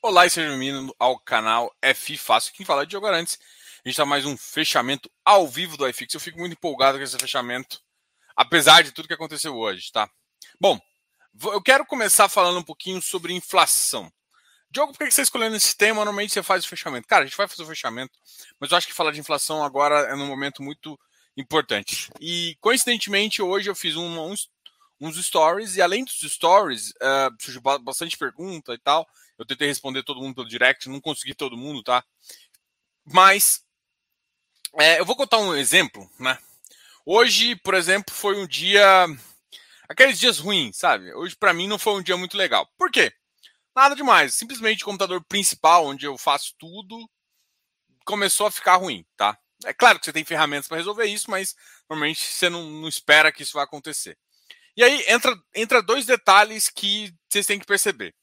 Olá e seja bem-vindo ao canal F Fácil. Quem fala é Diogo Arantes. A gente está mais um fechamento ao vivo do iFix. Eu fico muito empolgado com esse fechamento, apesar de tudo que aconteceu hoje, tá? Bom, eu quero começar falando um pouquinho sobre inflação. Diogo, por que você está escolhendo esse tema? Normalmente você faz o fechamento. Cara, a gente vai fazer o fechamento, mas eu acho que falar de inflação agora é num momento muito importante. E, coincidentemente, hoje eu fiz um, uns, uns stories, e além dos stories, uh, surgiu bastante pergunta e tal. Eu tentei responder todo mundo pelo direct, não consegui todo mundo, tá? Mas é, eu vou contar um exemplo, né? Hoje, por exemplo, foi um dia. Aqueles dias ruins, sabe? Hoje, para mim, não foi um dia muito legal. Por quê? Nada demais. Simplesmente o computador principal, onde eu faço tudo, começou a ficar ruim, tá? É claro que você tem ferramentas para resolver isso, mas normalmente você não, não espera que isso vá acontecer. E aí entra, entra dois detalhes que vocês têm que perceber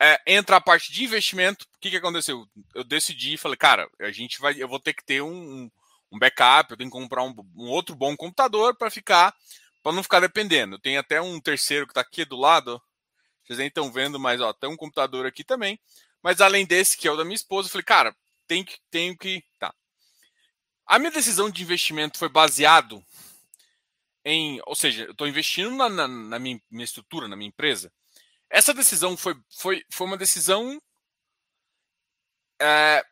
é, entra a parte de investimento. O que, que aconteceu? Eu decidi, falei, cara, a gente vai, eu vou ter que ter um, um backup, eu tenho que comprar um, um outro bom computador para ficar, para não ficar dependendo. Tenho até um terceiro que está aqui do lado. Vocês nem estão vendo, mas ó, tem um computador aqui também. Mas além desse, que é o da minha esposa, eu falei, cara, tem que, tenho que. Tá. A minha decisão de investimento foi baseado em. Ou seja, eu estou investindo na, na, na minha, minha estrutura, na minha empresa essa decisão foi, foi, foi uma decisão. É,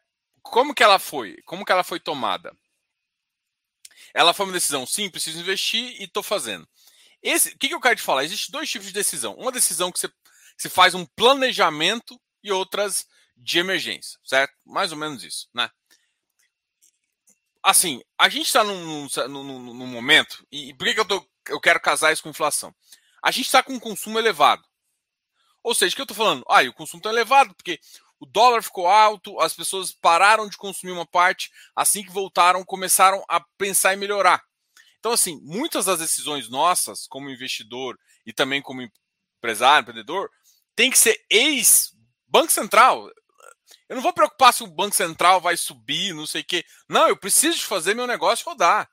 como que ela foi? Como que ela foi tomada? Ela foi uma decisão, sim, preciso investir e estou fazendo. Esse, o que, que eu quero te falar? Existem dois tipos de decisão. Uma decisão que você, você faz um planejamento e outras de emergência, certo? Mais ou menos isso, né? Assim, a gente está num, num, num, momento, e, por que, que eu, tô, eu quero casar isso com inflação? A gente está com um consumo elevado. Ou seja, o que eu estou falando? Ah, o consumo está elevado, porque o dólar ficou alto, as pessoas pararam de consumir uma parte, assim que voltaram, começaram a pensar em melhorar. Então, assim, muitas das decisões nossas, como investidor e também como empresário, empreendedor, tem que ser ex-Banco Central. Eu não vou preocupar se o Banco Central vai subir, não sei o quê. Não, eu preciso de fazer meu negócio rodar.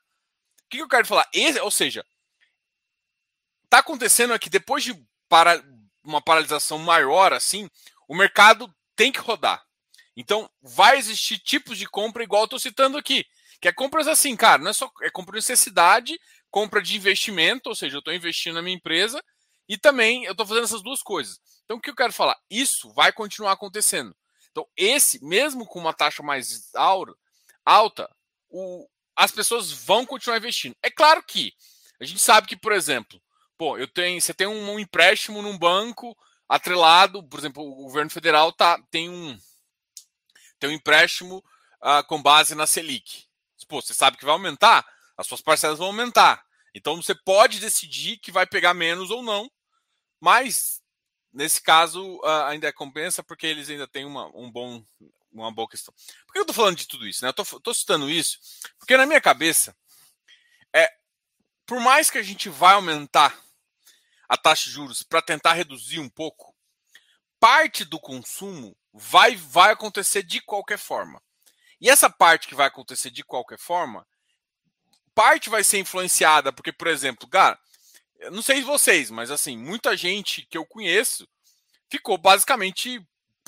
O que eu quero falar? Esse, ou seja, está acontecendo aqui, depois de para, uma paralisação maior assim, o mercado tem que rodar. Então, vai existir tipos de compra igual eu estou citando aqui. Que é compras assim, cara, não é só é compra de necessidade, compra de investimento, ou seja, eu estou investindo na minha empresa e também eu estou fazendo essas duas coisas. Então, o que eu quero falar? Isso vai continuar acontecendo. Então, esse, mesmo com uma taxa mais alta, o, as pessoas vão continuar investindo. É claro que a gente sabe que, por exemplo, Pô, eu tenho, você tem um, um empréstimo num banco atrelado, por exemplo, o governo federal tá, tem um tem um empréstimo uh, com base na Selic. Pô, você sabe que vai aumentar, as suas parcelas vão aumentar. Então você pode decidir que vai pegar menos ou não, mas nesse caso ainda compensa porque eles ainda têm uma, um bom, uma boa questão. Por que eu estou falando de tudo isso? Né? Eu estou citando isso porque na minha cabeça é por mais que a gente vai aumentar a taxa de juros para tentar reduzir um pouco, parte do consumo vai, vai acontecer de qualquer forma. E essa parte que vai acontecer de qualquer forma, parte vai ser influenciada, porque, por exemplo, cara, eu não sei vocês, mas assim, muita gente que eu conheço ficou basicamente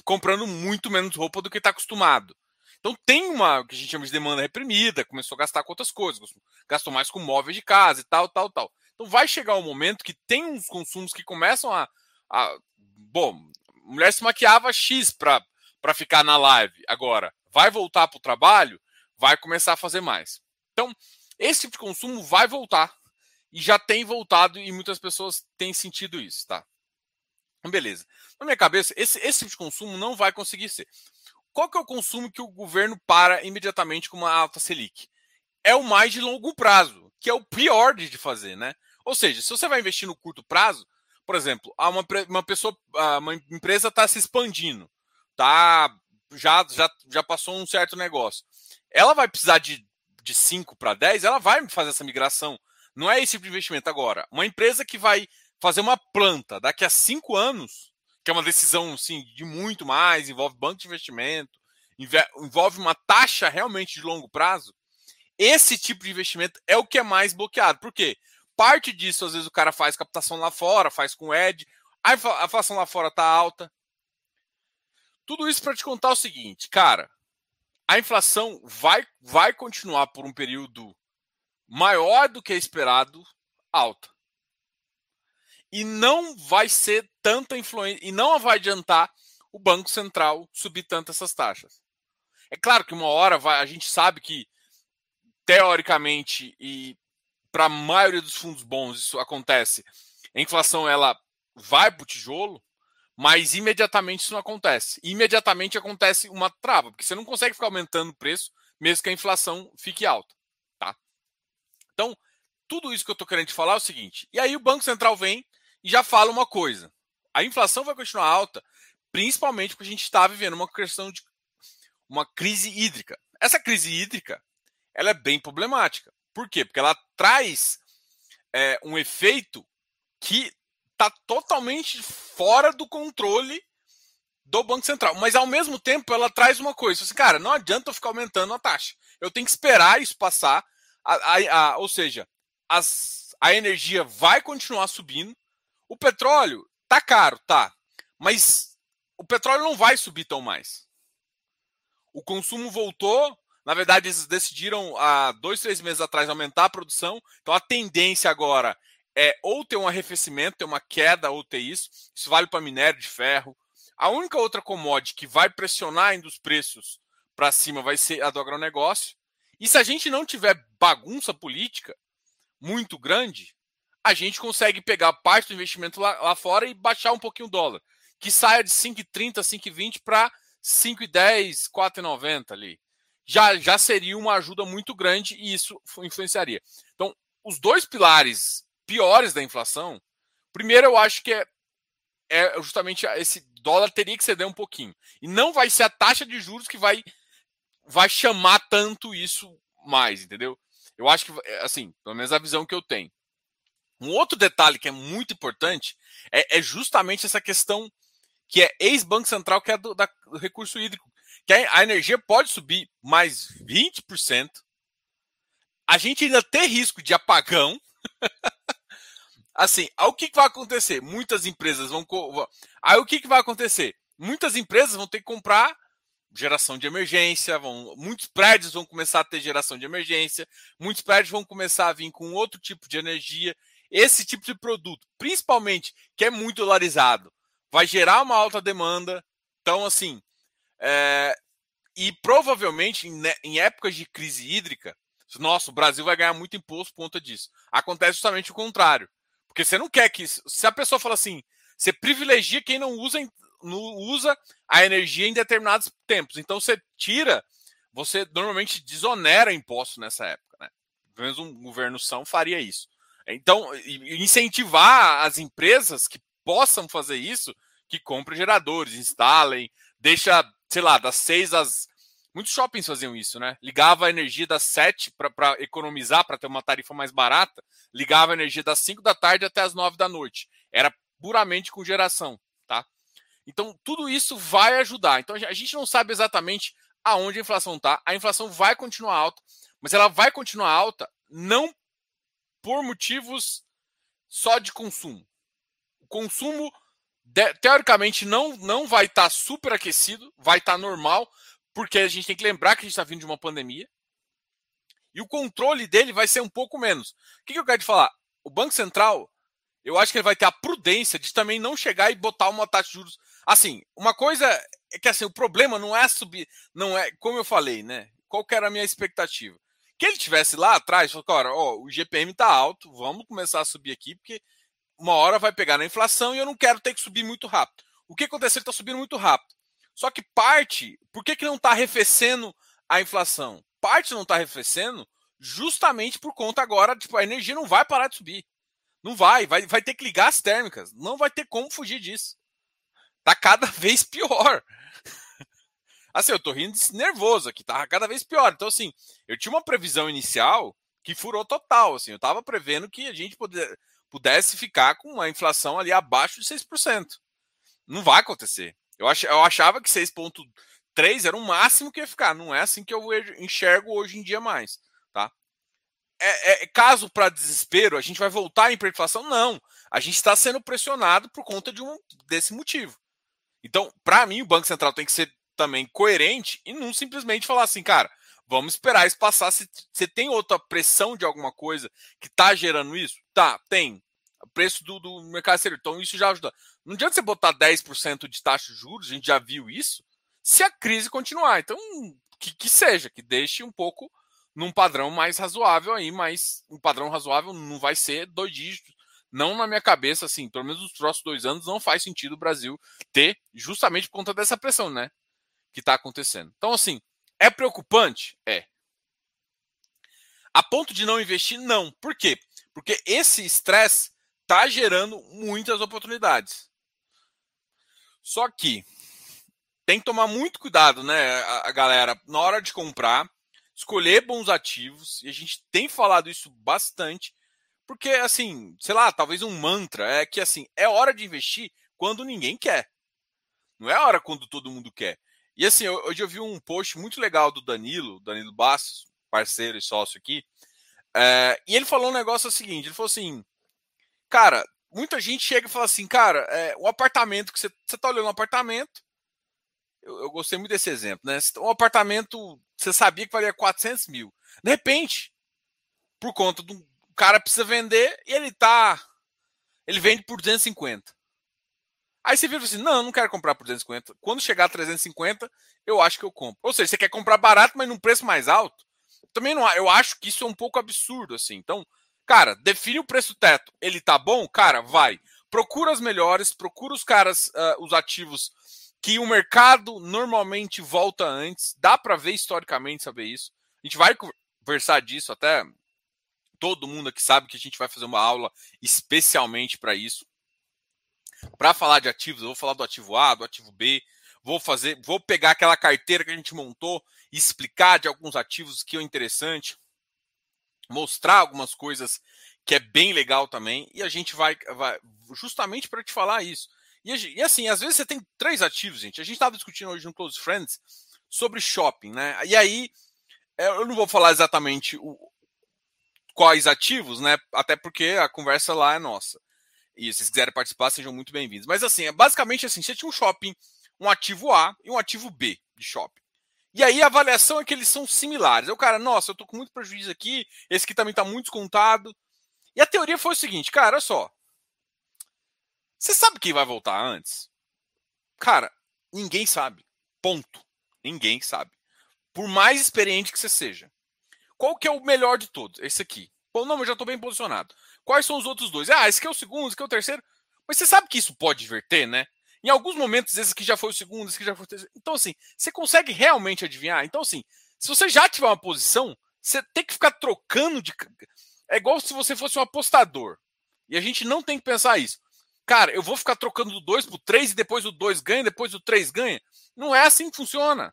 comprando muito menos roupa do que está acostumado. Então tem uma que a gente chama de demanda reprimida, começou a gastar com outras coisas, gastou mais com móveis de casa e tal, tal, tal. Então vai chegar um momento que tem uns consumos que começam a. a bom, mulher se maquiava X para ficar na live. Agora, vai voltar para o trabalho, vai começar a fazer mais. Então, esse tipo de consumo vai voltar. E já tem voltado e muitas pessoas têm sentido isso, tá? Então, beleza. Na minha cabeça, esse, esse tipo de consumo não vai conseguir ser. Qual que é o consumo que o governo para imediatamente com uma alta Selic? É o mais de longo prazo, que é o pior de fazer, né? Ou seja, se você vai investir no curto prazo, por exemplo, uma, uma pessoa, uma empresa está se expandindo, tá? Já, já, já passou um certo negócio. Ela vai precisar de, de 5 para 10, ela vai fazer essa migração. Não é esse tipo de investimento agora. Uma empresa que vai fazer uma planta daqui a 5 anos, que é uma decisão assim, de muito mais, envolve banco de investimento, envolve uma taxa realmente de longo prazo, esse tipo de investimento é o que é mais bloqueado. Por quê? Parte disso, às vezes, o cara faz captação lá fora, faz com Ed, a inflação lá fora tá alta. Tudo isso para te contar o seguinte, cara, a inflação vai, vai continuar por um período maior do que esperado alta. E não vai ser tanta influência, e não vai adiantar o Banco Central subir tanto essas taxas. É claro que uma hora vai, a gente sabe que, teoricamente, e para a maioria dos fundos bons isso acontece, a inflação ela vai para o tijolo, mas imediatamente isso não acontece. Imediatamente acontece uma trava, porque você não consegue ficar aumentando o preço mesmo que a inflação fique alta. Então, tudo isso que eu estou querendo te falar é o seguinte: e aí o Banco Central vem e já fala uma coisa. A inflação vai continuar alta, principalmente porque a gente está vivendo uma questão de uma crise hídrica. Essa crise hídrica ela é bem problemática. Por quê? Porque ela traz é, um efeito que está totalmente fora do controle do Banco Central. Mas ao mesmo tempo ela traz uma coisa, assim, cara, não adianta eu ficar aumentando a taxa. Eu tenho que esperar isso passar. A, a, a, ou seja, as, a energia vai continuar subindo. O petróleo tá caro, tá. Mas o petróleo não vai subir tão mais. O consumo voltou. Na verdade, eles decidiram há dois, três meses atrás aumentar a produção. Então a tendência agora é ou ter um arrefecimento, ter uma queda ou ter isso. Isso vale para minério de ferro. A única outra commodity que vai pressionar ainda os preços para cima vai ser a do agronegócio. E se a gente não tiver bagunça política muito grande, a gente consegue pegar parte do investimento lá, lá fora e baixar um pouquinho o dólar. Que saia de 5,30, 5,20 para 5,10, 4,90 ali. Já, já seria uma ajuda muito grande e isso influenciaria. Então, os dois pilares piores da inflação, primeiro eu acho que é, é justamente esse dólar teria que ceder um pouquinho. E não vai ser a taxa de juros que vai, vai chamar tanto isso mais, entendeu? Eu acho que, é, assim, pelo menos a visão que eu tenho. Um outro detalhe que é muito importante é, é justamente essa questão que é ex-Banco Central, que é do, da, do recurso hídrico. Que a, a energia pode subir mais 20%. A gente ainda tem risco de apagão. assim, o que, que vai acontecer? Muitas empresas vão. Aí o que, que vai acontecer? Muitas empresas vão ter que comprar geração de emergência, vão, muitos prédios vão começar a ter geração de emergência, muitos prédios vão começar a vir com outro tipo de energia. Esse tipo de produto, principalmente que é muito dolarizado, vai gerar uma alta demanda. Então, assim, é, e provavelmente em, em épocas de crise hídrica, nossa, o Brasil vai ganhar muito imposto por conta disso. Acontece justamente o contrário. Porque você não quer que. Se a pessoa fala assim, você privilegia quem não usa, não usa a energia em determinados tempos. Então você tira, você normalmente desonera imposto nessa época. Né? Pelo menos um governo são faria isso. Então, incentivar as empresas que possam fazer isso, que comprem geradores, instalem, deixa, sei lá, das seis às Muitos shoppings faziam isso, né? Ligava a energia das 7 para economizar, para ter uma tarifa mais barata, ligava a energia das 5 da tarde até as 9 da noite. Era puramente com geração? Então, tudo isso vai ajudar. Então, a gente não sabe exatamente aonde a inflação está. A inflação vai continuar alta, mas ela vai continuar alta não por motivos só de consumo. O consumo, teoricamente, não, não vai estar tá super aquecido, vai estar tá normal, porque a gente tem que lembrar que a gente está vindo de uma pandemia. E o controle dele vai ser um pouco menos. O que, que eu quero te falar? O Banco Central, eu acho que ele vai ter a prudência de também não chegar e botar uma taxa de juros. Assim, uma coisa é que assim, o problema não é subir, não é, como eu falei, né? Qual que era a minha expectativa? Que ele tivesse lá atrás, falou, cara, ó, o GPM tá alto, vamos começar a subir aqui, porque uma hora vai pegar na inflação e eu não quero ter que subir muito rápido. O que aconteceu? Ele está subindo muito rápido. Só que parte, por que, que não está arrefecendo a inflação? Parte não está arrefecendo justamente por conta agora, tipo, a energia não vai parar de subir. Não vai, vai, vai ter que ligar as térmicas. Não vai ter como fugir disso. Tá cada vez pior. assim, eu tô rindo nervoso aqui, tá cada vez pior. Então, assim, eu tinha uma previsão inicial que furou total. Assim, eu tava prevendo que a gente pudesse ficar com uma inflação ali abaixo de 6%. Não vai acontecer. Eu, ach, eu achava que 6,3 era o máximo que ia ficar. Não é assim que eu enxergo hoje em dia mais. Tá? É, é caso para desespero, a gente vai voltar à hiperinflação? Não. A gente está sendo pressionado por conta de um, desse motivo. Então, para mim, o Banco Central tem que ser também coerente e não simplesmente falar assim, cara, vamos esperar isso passar. Se você tem outra pressão de alguma coisa que está gerando isso? Tá, tem. O preço do, do mercado exterior. Então, isso já ajuda. Não adianta você botar 10% de taxa de juros, a gente já viu isso, se a crise continuar. Então, que, que seja, que deixe um pouco num padrão mais razoável aí, mas um padrão razoável não vai ser dois dígitos. Não na minha cabeça, assim, pelo menos nos próximos dois anos, não faz sentido o Brasil ter, justamente por conta dessa pressão, né? Que está acontecendo. Então, assim, é preocupante? É. A ponto de não investir? Não. Por quê? Porque esse estresse está gerando muitas oportunidades. Só que tem que tomar muito cuidado, né, a, galera, na hora de comprar, escolher bons ativos, e a gente tem falado isso bastante, porque, assim, sei lá, talvez um mantra é que, assim, é hora de investir quando ninguém quer. Não é hora quando todo mundo quer. E, assim, hoje eu vi um post muito legal do Danilo, Danilo Bastos, parceiro e sócio aqui, é, e ele falou um negócio seguinte, ele falou assim, cara, muita gente chega e fala assim, cara, é, o apartamento que você, você tá olhando um apartamento, eu, eu, gostei muito desse exemplo, né? Um apartamento, você sabia que valia 400 mil. De repente, por conta do cara precisa vender e ele tá. Ele vende por 250. Aí você vira assim: não, não quero comprar por 250. Quando chegar a 350, eu acho que eu compro. Ou seja, você quer comprar barato, mas num preço mais alto. Também não, eu acho que isso é um pouco absurdo, assim. Então, cara, define o preço teto. Ele tá bom? Cara, vai. Procura as melhores, procura os caras, uh, os ativos que o mercado normalmente volta antes. Dá para ver historicamente saber isso. A gente vai conversar disso até todo mundo aqui sabe que a gente vai fazer uma aula especialmente para isso. Para falar de ativos, eu vou falar do ativo A, do ativo B, vou fazer, vou pegar aquela carteira que a gente montou e explicar de alguns ativos que é interessante, mostrar algumas coisas que é bem legal também, e a gente vai, vai justamente para te falar isso. E, e, assim, às vezes você tem três ativos, gente. A gente estava discutindo hoje no Close Friends sobre shopping, né? E aí, é, eu não vou falar exatamente o, quais ativos, né? Até porque a conversa lá é nossa. E se vocês quiserem participar, sejam muito bem-vindos. Mas assim, é basicamente assim: você tinha um shopping, um ativo A e um ativo B de shopping. E aí a avaliação é que eles são similares. Aí o cara, nossa, eu tô com muito prejuízo aqui, esse aqui também tá muito descontado. E a teoria foi o seguinte, cara, olha só. Você sabe quem vai voltar antes? Cara, ninguém sabe. Ponto. Ninguém sabe. Por mais experiente que você seja. Qual que é o melhor de todos? Esse aqui. Pô, não, mas já estou bem posicionado. Quais são os outros dois? Ah, esse aqui é o segundo, esse aqui é o terceiro. Mas você sabe que isso pode inverter, né? Em alguns momentos, esse aqui já foi o segundo, esse aqui já foi o terceiro. Então, assim, você consegue realmente adivinhar? Então, assim, se você já tiver uma posição, você tem que ficar trocando de. É igual se você fosse um apostador. E a gente não tem que pensar isso. Cara, eu vou ficar trocando do 2 pro 3 e depois o 2 ganha, depois o 3 ganha. Não é assim que funciona.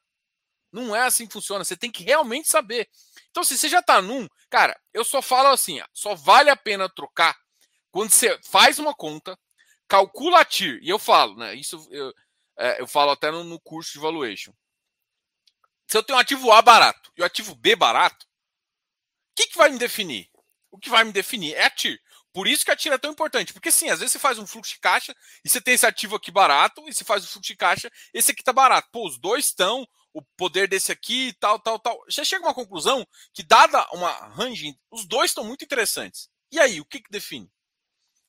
Não é assim que funciona. Você tem que realmente saber. Então, se você já tá num, cara, eu só falo assim, só vale a pena trocar quando você faz uma conta, calcula a TIR, e eu falo, né? Isso eu, é, eu falo até no, no curso de valuation. Se eu tenho um ativo A barato e o ativo B barato, o que, que vai me definir? O que vai me definir é a TIR. Por isso que a tira é tão importante. Porque sim, às vezes você faz um fluxo de caixa e você tem esse ativo aqui barato, e você faz o fluxo de caixa, esse aqui tá barato. Pô, os dois estão, o poder desse aqui, tal, tal, tal. Você chega a uma conclusão que, dada uma range, os dois estão muito interessantes. E aí, o que, que define?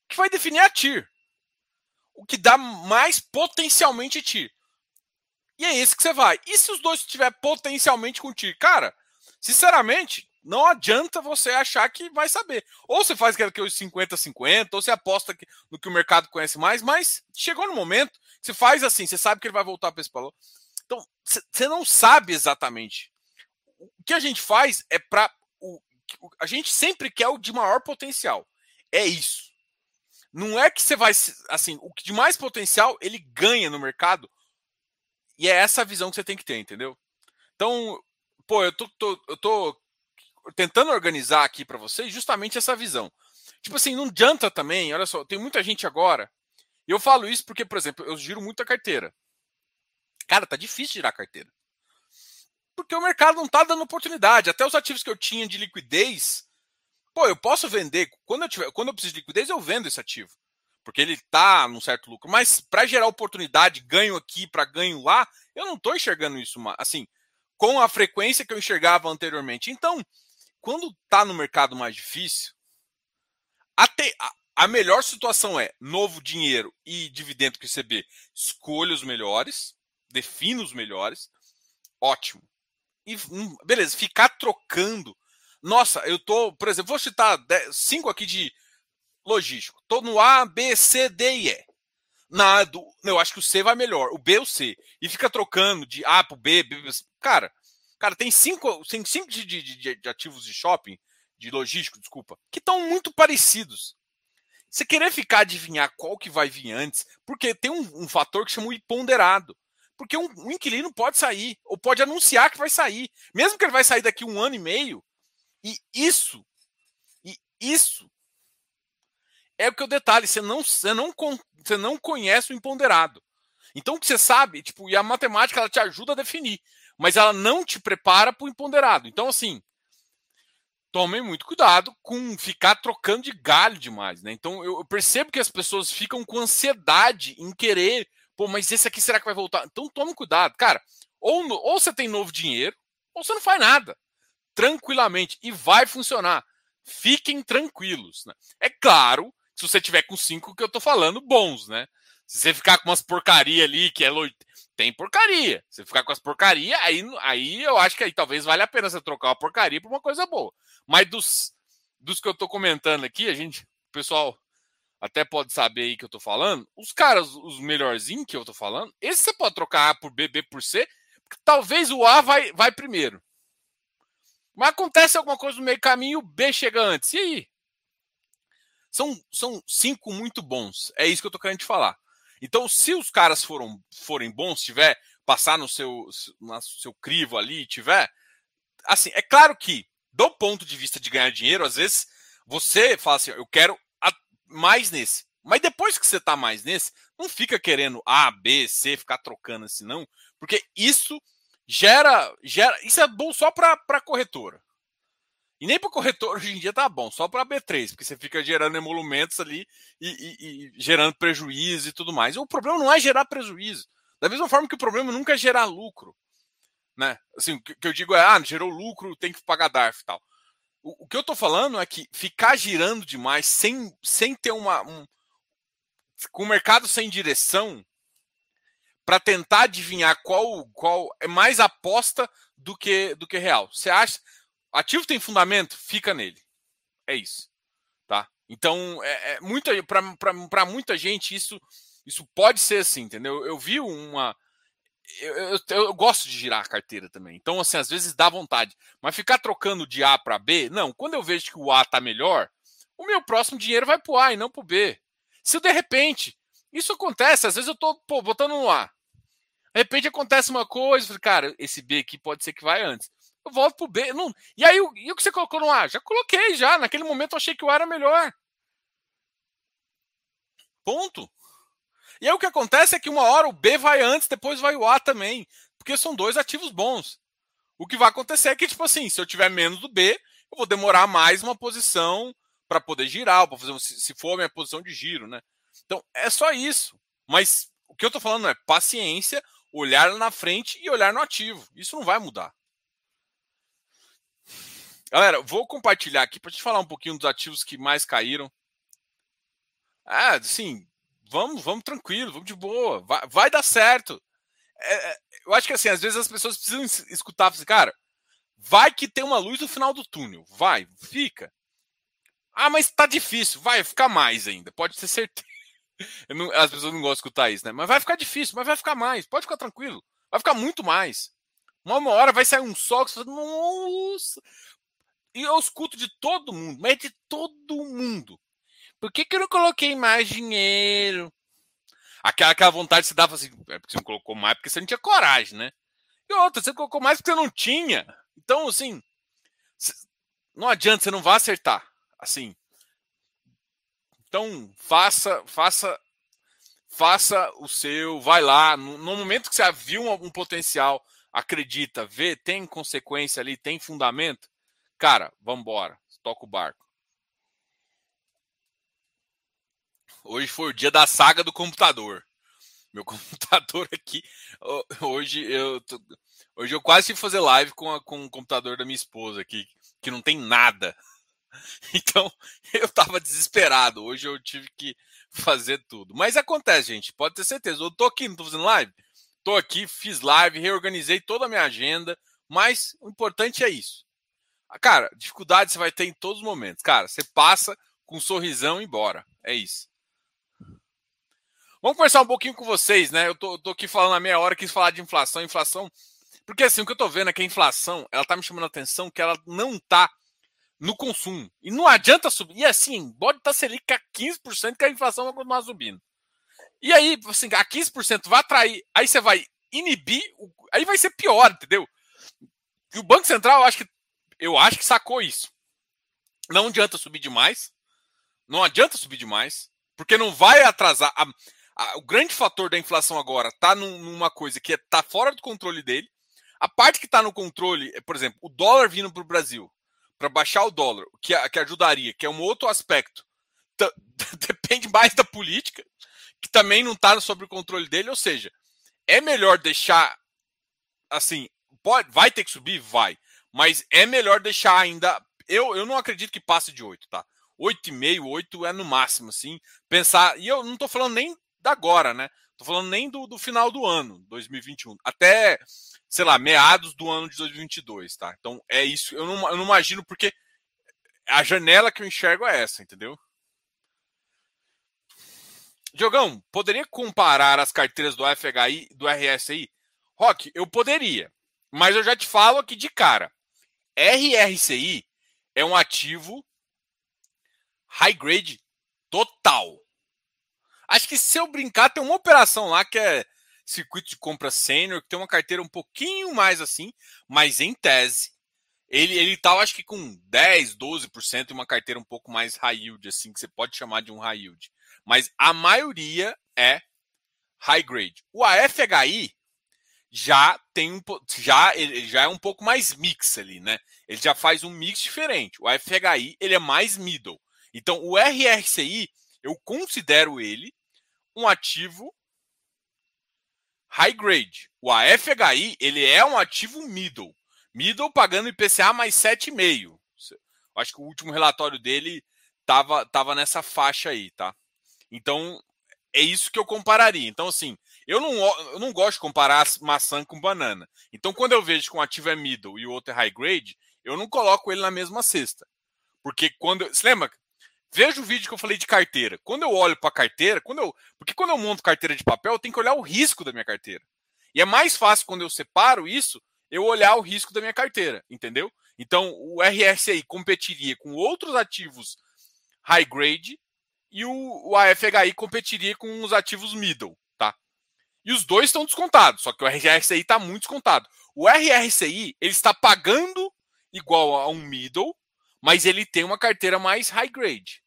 O que vai definir é a TIR. O que dá mais potencialmente TIR. E é esse que você vai. E se os dois estiver potencialmente com TIR? Cara, sinceramente, não adianta você achar que vai saber. Ou você faz aquele que os 50-50, ou você aposta no que o mercado conhece mais, mas chegou no momento, você faz assim, você sabe que ele vai voltar para esse valor. Então, você não sabe exatamente. O que a gente faz é para. A gente sempre quer o de maior potencial. É isso. Não é que você vai. Assim, o de mais potencial, ele ganha no mercado. E é essa a visão que você tem que ter, entendeu? Então, pô, eu tô, tô eu tô tentando organizar aqui para vocês justamente essa visão. Tipo assim, não adianta também, olha só, tem muita gente agora. E eu falo isso porque, por exemplo, eu giro muita carteira. Cara, tá difícil girar carteira. Porque o mercado não tá dando oportunidade. Até os ativos que eu tinha de liquidez, pô, eu posso vender. Quando eu, tiver, quando eu preciso de liquidez, eu vendo esse ativo. porque ele está num certo lucro. Mas para gerar oportunidade, ganho aqui para ganho lá, eu não estou enxergando isso assim com a frequência que eu enxergava anteriormente. Então, quando está no mercado mais difícil, até a, a melhor situação é novo dinheiro e dividendo que receber. Escolha os melhores, defina os melhores. Ótimo. E hum, beleza, ficar trocando. Nossa, eu tô, por exemplo, vou citar cinco aqui de logístico. Tô no A, B, C, D e E. Na do, eu acho que o C vai melhor, o B o C. E fica trocando de A pro B, B cara, cara, tem cinco, tem cinco de, de, de ativos de shopping, de logístico, desculpa, que estão muito parecidos. Você querer ficar adivinhar qual que vai vir antes, porque tem um, um fator que chama o imponderado. Porque um, um, inquilino pode sair, ou pode anunciar que vai sair, mesmo que ele vai sair daqui um ano e meio. E isso, e isso é o que o detalhe, você não, você não, você não conhece o imponderado. Então o que você sabe, tipo, e a matemática ela te ajuda a definir, mas ela não te prepara para o imponderado. Então, assim, tomem muito cuidado com ficar trocando de galho demais, né? Então eu, percebo que as pessoas ficam com ansiedade em querer, pô, mas esse aqui será que vai voltar? Então tome cuidado, cara. Ou, ou você tem novo dinheiro, ou você não faz nada. Tranquilamente. E vai funcionar. Fiquem tranquilos. Né? É claro se você tiver com cinco que eu tô falando bons, né? Se você ficar com umas porcaria ali, que é tem porcaria. Se você ficar com as porcaria, aí, aí eu acho que aí talvez valha a pena você trocar uma porcaria por uma coisa boa. Mas dos, dos que eu tô comentando aqui, a gente, o pessoal até pode saber aí que eu tô falando. Os caras, os melhorzinhos que eu tô falando, esse você pode trocar A por B, B por C, porque talvez o A vai, vai primeiro. Mas acontece alguma coisa no meio caminho, o B chega antes. E aí? São, são cinco muito bons. É isso que eu tô querendo te falar. Então, se os caras foram, forem bons, tiver passar no seu, no seu crivo ali, tiver. Assim, é claro que, do ponto de vista de ganhar dinheiro, às vezes você fala assim: eu quero mais nesse. Mas depois que você tá mais nesse, não fica querendo A, B, C, ficar trocando assim, não. Porque isso gera. gera isso é bom só para corretora. E nem para corretor hoje em dia tá bom, só para B3, porque você fica gerando emolumentos ali e, e, e, gerando prejuízo e tudo mais. O problema não é gerar prejuízo. Da mesma forma que o problema nunca é gerar lucro. Né? Assim, o que eu digo é, ah, gerou lucro, tem que pagar DARF e tal. O, o que eu tô falando é que ficar girando demais sem, sem ter uma. Um, com o mercado sem direção, para tentar adivinhar qual, qual é mais aposta do que, do que real. Você acha ativo tem fundamento, fica nele. É isso, tá? Então, é, é muita para muita gente isso isso pode ser assim, entendeu? Eu vi uma eu, eu, eu, gosto de girar a carteira também. Então, assim, às vezes dá vontade. Mas ficar trocando de A para B, não. Quando eu vejo que o A tá melhor, o meu próximo dinheiro vai pro A e não pro B. Se de repente, isso acontece, às vezes eu pô, botando no A. De repente acontece uma coisa, cara, esse B aqui pode ser que vai antes eu volto pro B. Não... E aí, e o que você colocou no A? Já coloquei, já. Naquele momento eu achei que o A era melhor. Ponto. E aí o que acontece é que uma hora o B vai antes, depois vai o A também. Porque são dois ativos bons. O que vai acontecer é que, tipo assim, se eu tiver menos do B, eu vou demorar mais uma posição para poder girar, para fazer se for a minha posição de giro, né? Então, é só isso. Mas o que eu tô falando é paciência, olhar na frente e olhar no ativo. Isso não vai mudar. Galera, vou compartilhar aqui para te falar um pouquinho dos ativos que mais caíram. Ah, sim, vamos, vamos tranquilo, vamos de boa, vai, vai dar certo. É, é eu acho que assim, às vezes as pessoas precisam escutar, assim, cara, vai que tem uma luz no final do túnel, vai, fica. Ah, mas tá difícil, vai ficar mais ainda, pode ter certeza. As pessoas não gostam de escutar isso, né? Mas vai ficar difícil, mas vai ficar mais, pode ficar tranquilo, vai ficar muito mais. Uma hora vai sair um sol que você fala, nossa, e eu escuto de todo mundo, mas de todo mundo. Por que, que eu não coloquei mais dinheiro? Aquela, aquela vontade de se dava assim, é porque você não colocou mais porque você não tinha coragem, né? E outra, você colocou mais porque você não tinha. Então, assim, não adianta, você não vai acertar. Assim. Então, faça, faça, faça o seu, vai lá. No, no momento que você viu um, um potencial, acredita, vê, tem consequência ali, tem fundamento, Cara, vamos embora. Toca o barco. Hoje foi o dia da saga do computador. Meu computador aqui. Hoje eu, hoje eu quase fui fazer live com, a, com o computador da minha esposa aqui, que não tem nada. Então eu tava desesperado. Hoje eu tive que fazer tudo. Mas acontece, gente. Pode ter certeza. Eu tô aqui, não tô fazendo live. Tô aqui, fiz live, reorganizei toda a minha agenda. Mas o importante é isso. Cara, dificuldade você vai ter em todos os momentos. Cara, você passa com um sorrisão e embora. É isso. Vamos conversar um pouquinho com vocês, né? Eu tô, tô aqui falando a meia hora, quis falar de inflação, inflação. Porque assim, o que eu tô vendo é que a inflação, ela tá me chamando a atenção que ela não tá no consumo. E não adianta subir. E assim, pode estar tá Selic a 15% que a inflação vai continuar subindo. E aí, assim, a 15% vai atrair, aí você vai inibir, aí vai ser pior, entendeu? E o Banco Central, eu acho que eu acho que sacou isso. Não adianta subir demais. Não adianta subir demais, porque não vai atrasar. A, a, o grande fator da inflação agora está num, numa coisa que está fora do controle dele. A parte que está no controle, é, por exemplo, o dólar vindo para o Brasil, para baixar o dólar, que, que ajudaria, que é um outro aspecto, depende mais da política, que também não está sob o controle dele. Ou seja, é melhor deixar assim, pode, vai ter que subir? Vai. Mas é melhor deixar ainda. Eu, eu não acredito que passe de 8, tá? 8,5, 8 é no máximo, assim. Pensar. E eu não estou falando nem da agora, né? Tô falando nem do, do final do ano, 2021. Até, sei lá, meados do ano de 2022, tá? Então é isso. Eu não, eu não imagino porque a janela que eu enxergo é essa, entendeu? Diogão, poderia comparar as carteiras do FHI do RSI? Rock, eu poderia. Mas eu já te falo aqui de cara. RRCI é um ativo high grade total. Acho que se eu brincar, tem uma operação lá que é circuito de compra sênior, que tem uma carteira um pouquinho mais assim, mas em tese, ele, ele tá, acho que com 10, 12% e uma carteira um pouco mais high yield, assim, que você pode chamar de um high yield. Mas a maioria é high grade. O AFHI já tem um já ele já é um pouco mais mix ali, né? Ele já faz um mix diferente. O AFHI, ele é mais middle. Então, o RRCI, eu considero ele um ativo high grade. O AFHI, ele é um ativo middle. Middle pagando IPCA mais 7,5. Acho que o último relatório dele tava, tava nessa faixa aí, tá? Então, é isso que eu compararia. Então, assim, eu não, eu não gosto de comparar maçã com banana. Então, quando eu vejo que um ativo é middle e o outro é high grade, eu não coloco ele na mesma cesta. Porque quando. Você lembra? Veja o vídeo que eu falei de carteira. Quando eu olho para a carteira, quando eu, porque quando eu monto carteira de papel, eu tenho que olhar o risco da minha carteira. E é mais fácil quando eu separo isso, eu olhar o risco da minha carteira, entendeu? Então, o RSI competiria com outros ativos high grade e o, o AFHI competiria com os ativos middle, tá? E os dois estão descontados, só que o RSI está muito descontado. O RRCI, ele está pagando igual a um middle, mas ele tem uma carteira mais high grade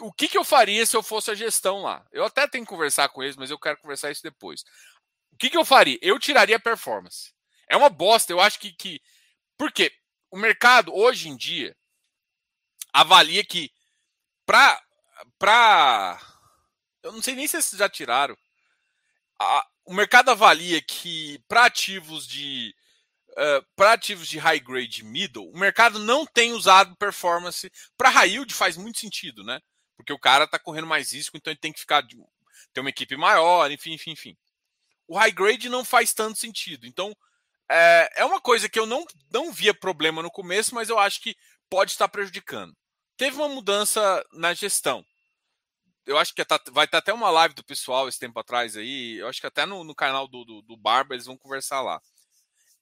o que, que eu faria se eu fosse a gestão lá? Eu até tenho que conversar com eles, mas eu quero conversar isso depois. O que, que eu faria? Eu tiraria a performance. É uma bosta. Eu acho que. que... Por quê? O mercado, hoje em dia, avalia que para. Pra... Eu não sei nem se vocês já tiraram. A... O mercado avalia que para ativos de. Uh, para ativos de high grade middle, o mercado não tem usado performance. Para high yield faz muito sentido, né? Porque o cara está correndo mais risco, então ele tem que ficar ter uma equipe maior, enfim, enfim, enfim. O high grade não faz tanto sentido. Então, é, é uma coisa que eu não, não via problema no começo, mas eu acho que pode estar prejudicando. Teve uma mudança na gestão. Eu acho que tá, vai ter até uma live do pessoal esse tempo atrás aí. Eu acho que até no, no canal do, do, do Barba eles vão conversar lá.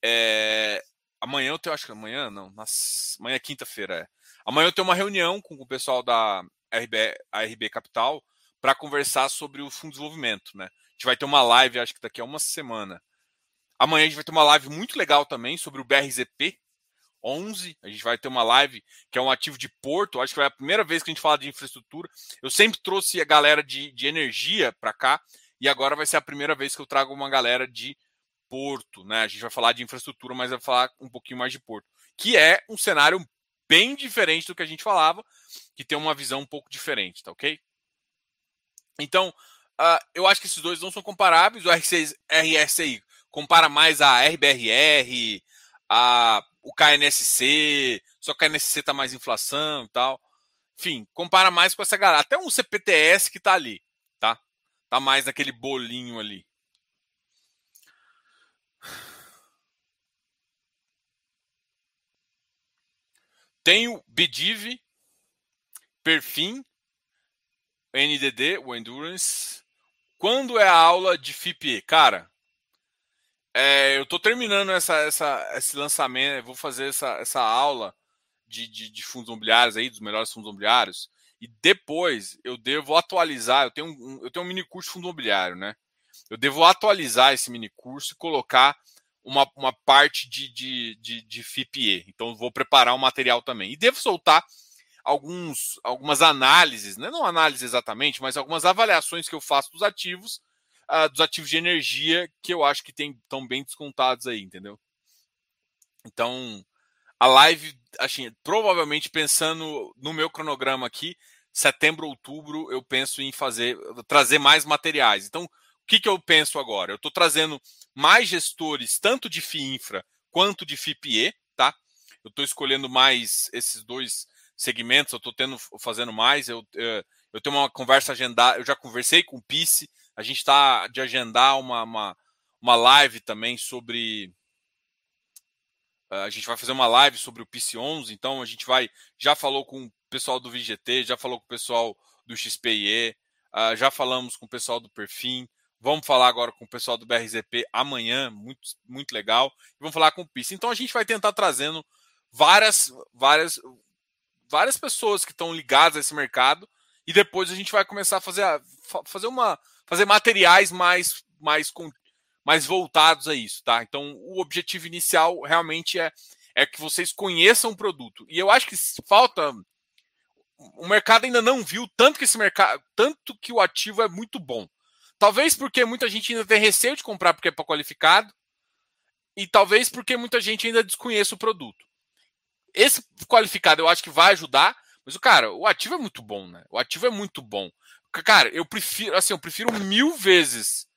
É, amanhã eu tenho, acho que amanhã não, nas, amanhã é quinta-feira. É. Amanhã eu tenho uma reunião com o pessoal da, RB, a RB Capital para conversar sobre o fundo de desenvolvimento, né? A gente vai ter uma live, acho que daqui a uma semana. Amanhã a gente vai ter uma live muito legal também sobre o BRZP 11. A gente vai ter uma live que é um ativo de porto. Acho que é a primeira vez que a gente fala de infraestrutura. Eu sempre trouxe a galera de, de energia para cá e agora vai ser a primeira vez que eu trago uma galera de porto, né? A gente vai falar de infraestrutura, mas vai falar um pouquinho mais de porto, que é um cenário bem diferente do que a gente falava, que tem uma visão um pouco diferente, tá ok? Então, uh, eu acho que esses dois não são comparáveis. O R6, RSI compara mais a RBRR, a, o KNSC, só que o KNSC tá mais inflação e tal. Enfim, compara mais com essa galera. Até um CPTS que tá ali, tá? Tá mais naquele bolinho ali. Tem o BDIV, Perfim, NDD, o Endurance. Quando é a aula de FIPE? Cara, é, eu estou terminando essa, essa, esse lançamento, vou fazer essa, essa aula de, de, de, fundos imobiliários aí, dos melhores fundos imobiliários, e depois eu devo atualizar, eu tenho um, eu tenho um mini curso de fundo imobiliário, né? Eu devo atualizar esse mini curso e colocar uma, uma parte de, de, de, de FIPE. Então vou preparar o um material também. E devo soltar alguns, algumas análises, né? não análise exatamente, mas algumas avaliações que eu faço dos ativos uh, dos ativos de energia que eu acho que estão bem descontados aí, entendeu? Então, a live, assim, provavelmente pensando no meu cronograma aqui, setembro, outubro, eu penso em fazer, trazer mais materiais. Então, que, que eu penso agora? Eu estou trazendo mais gestores, tanto de FIINFRA quanto de FIPE, tá? Eu estou escolhendo mais esses dois segmentos, eu estou tendo fazendo mais. Eu, eu, eu tenho uma conversa agendada, eu já conversei com o PICE, a gente está de agendar uma, uma, uma live também sobre. Eh, a gente vai fazer uma live sobre o PC11, então a gente vai. Já falou com o pessoal do VGT, já falou com o pessoal do XPIE, uh, já falamos com o pessoal do Perfim. Vamos falar agora com o pessoal do BRZP amanhã, muito, muito legal. E vamos falar com o PIS. Então a gente vai tentar trazendo várias, várias, várias pessoas que estão ligadas a esse mercado e depois a gente vai começar a fazer, fazer uma, fazer materiais mais, mais, mais voltados a isso, tá? Então, o objetivo inicial realmente é, é que vocês conheçam o produto. E eu acho que falta. O mercado ainda não viu tanto que esse mercado, tanto que o ativo é muito bom. Talvez porque muita gente ainda tem receio de comprar porque é para qualificado, e talvez porque muita gente ainda desconheça o produto. Esse qualificado eu acho que vai ajudar, mas o cara, o ativo é muito bom, né? O ativo é muito bom. Cara, eu prefiro, assim, eu prefiro mil vezes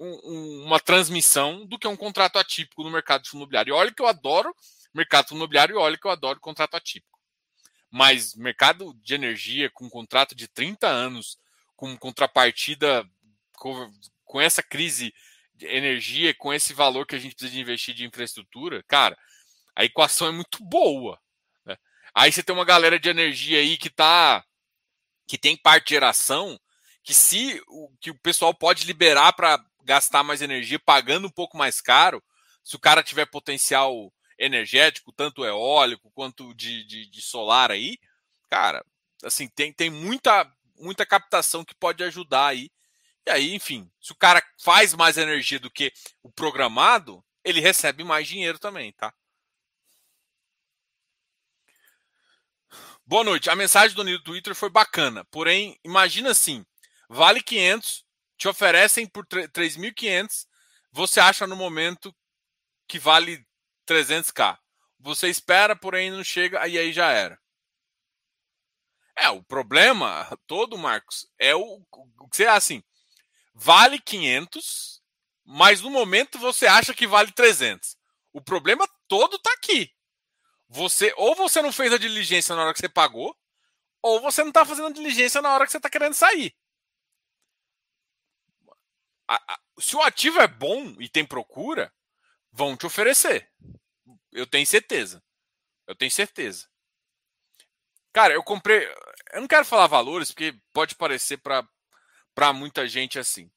um, um, uma transmissão do que um contrato atípico no mercado de fundo imobiliário. E olha que eu adoro mercado imobiliário e olha que eu adoro contrato atípico. Mas mercado de energia com um contrato de 30 anos, com contrapartida com, essa crise de energia, com esse valor que a gente precisa de investir de infraestrutura, cara, a equação é muito boa. Né? Aí você tem uma galera de energia aí que tá que tem parte de geração que se o que o pessoal pode liberar para gastar mais energia pagando um pouco mais caro, se o cara tiver potencial energético, tanto eólico quanto de, de, de solar aí, cara, assim, tem, tem muita, muita captação que pode ajudar aí. E aí, enfim, se o cara faz mais energia do que o programado, ele recebe mais dinheiro também, tá? Boa noite. A mensagem do Twitter foi bacana. Porém, imagina assim: vale 500, te oferecem por 3.500, você acha no momento que vale 300k. Você espera, porém não chega, e aí já era. É, o problema todo, Marcos, é o, o que você assim, vale 500, mas no momento você acha que vale 300. O problema todo está aqui. Você ou você não fez a diligência na hora que você pagou, ou você não está fazendo a diligência na hora que você está querendo sair. Se o ativo é bom e tem procura, vão te oferecer. Eu tenho certeza. Eu tenho certeza. Cara, eu comprei. Eu não quero falar valores, porque pode parecer para muita gente assim.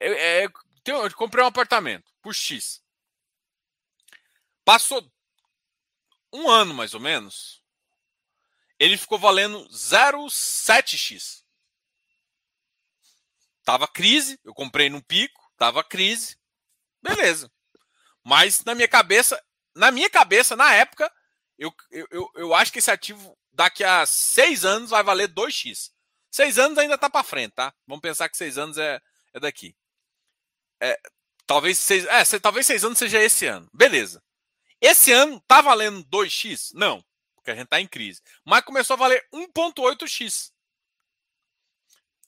Eu, é, eu comprei um apartamento por X. Passou um ano mais ou menos, ele ficou valendo 0,7x. Tava crise, eu comprei no pico, tava crise, beleza. Mas na minha cabeça, na minha cabeça, na época, eu, eu, eu acho que esse ativo daqui a seis anos vai valer 2x. Seis anos ainda tá para frente, tá? Vamos pensar que seis anos é, é daqui. É, talvez seis, é, talvez seis anos seja esse ano. Beleza. Esse ano tá valendo 2x? Não, porque a gente tá em crise. Mas começou a valer 1.8x.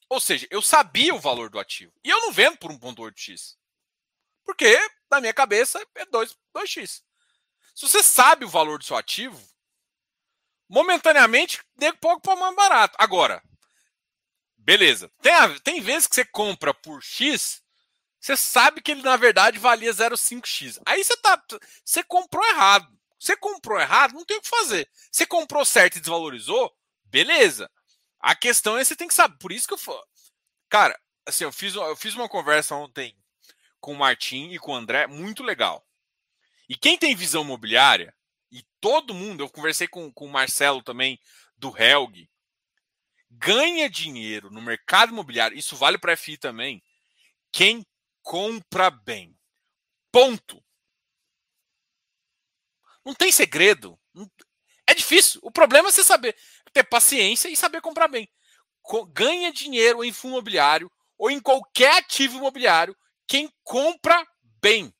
Ou seja, eu sabia o valor do ativo. E eu não vendo por 1,8x. Porque, na minha cabeça, é 2, 2x. Se você sabe o valor do seu ativo, momentaneamente, nego pouco para mais barato. Agora, beleza. Tem, tem vezes que você compra por X, você sabe que ele na verdade valia 0,5x. Aí você tá, você comprou errado. Você comprou errado, não tem o que fazer. Você comprou certo e desvalorizou, beleza. A questão é você tem que saber. Por isso que eu Cara, assim, eu fiz, eu fiz uma conversa ontem com o Martim e com o André, muito legal. E quem tem visão imobiliária, e todo mundo, eu conversei com, com o Marcelo também, do Helg, ganha dinheiro no mercado imobiliário, isso vale para FI também, quem compra bem. Ponto. Não tem segredo. É difícil. O problema é você saber ter paciência e saber comprar bem. Ganha dinheiro em fundo imobiliário ou em qualquer ativo imobiliário quem compra bem.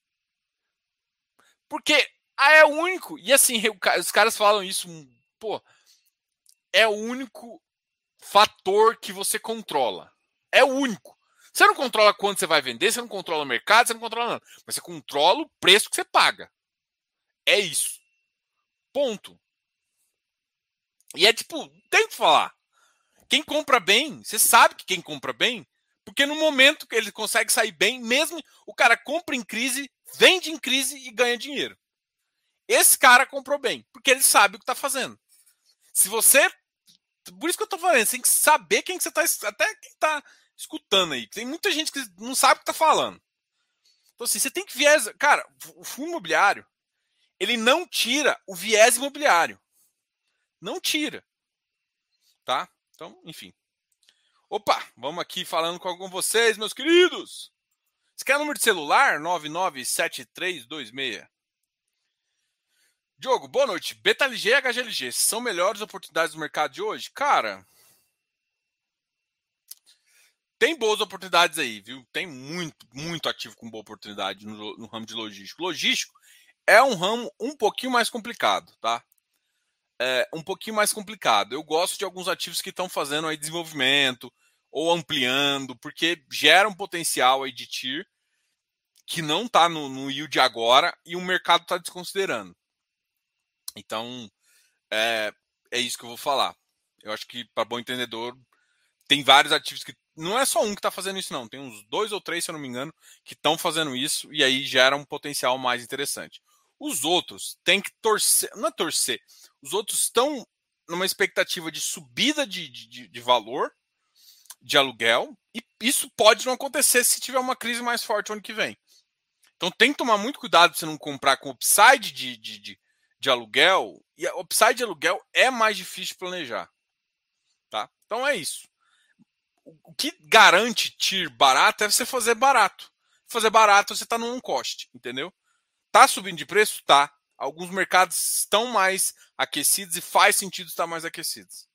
Porque ah, é o único. E assim, os caras falam isso, pô, é o único fator que você controla. É o único. Você não controla quanto você vai vender, você não controla o mercado, você não controla nada. Mas você controla o preço que você paga. É isso. Ponto. E é tipo, tem que falar. Quem compra bem, você sabe que quem compra bem, porque no momento que ele consegue sair bem, mesmo o cara compra em crise, vende em crise e ganha dinheiro. Esse cara comprou bem, porque ele sabe o que está fazendo. Se você. Por isso que eu estou falando, você tem que saber quem que você está. Até quem está escutando aí. Tem muita gente que não sabe o que está falando. Então, assim, você tem que viés. Cara, o fundo imobiliário, ele não tira o viés imobiliário. Não tira. Tá? Então, enfim. Opa, vamos aqui falando com vocês, meus queridos. Você quer número de celular? 997326. Diogo, boa noite. BetaLG e HGLG são melhores oportunidades do mercado de hoje? Cara, tem boas oportunidades aí, viu? Tem muito, muito ativo com boa oportunidade no, no, ramo de logístico. Logístico é um ramo um pouquinho mais complicado, tá? É um pouquinho mais complicado. Eu gosto de alguns ativos que estão fazendo aí desenvolvimento ou ampliando, porque gera um potencial aí de TIR que não está no, no yield agora e o mercado está desconsiderando. Então, é, é isso que eu vou falar. Eu acho que, para bom entendedor, tem vários ativos que. Não é só um que está fazendo isso, não. Tem uns dois ou três, se eu não me engano, que estão fazendo isso e aí gera um potencial mais interessante. Os outros têm que torcer. Não é torcer. Os outros estão numa expectativa de subida de, de, de valor de aluguel, e isso pode não acontecer se tiver uma crise mais forte ano que vem. Então tem que tomar muito cuidado para você não comprar com upside de, de, de, de aluguel, e a upside de aluguel é mais difícil de planejar. Tá? Então é isso. O que garante TIR barato é você fazer barato. Fazer barato você está no on cost, entendeu? Tá subindo de preço? Tá. Alguns mercados estão mais aquecidos e faz sentido estar mais aquecidos.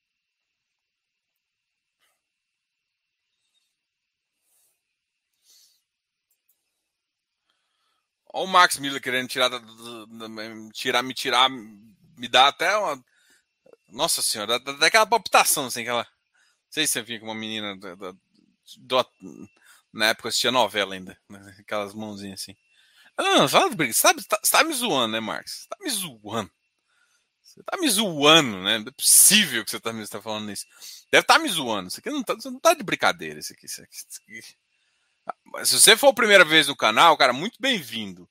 Olha o Max Miller querendo tirar, tirar, me tirar, me dá até uma. Nossa senhora, dá, dá aquela palpitação, assim, aquela. Não sei se você vinha com uma menina. Da, da, na época assistia novela ainda, né? aquelas mãozinhas assim. Fala de Você tá, você tá me zoando, né, Marcos? Você tá me zoando. Você tá me zoando, né? Não é possível que você tá me tá falando isso. Deve estar tá me zoando. Isso aqui não tá, não tá de brincadeira. Isso aqui, isso aqui, isso aqui. Se você for a primeira vez no canal, cara, muito bem-vindo.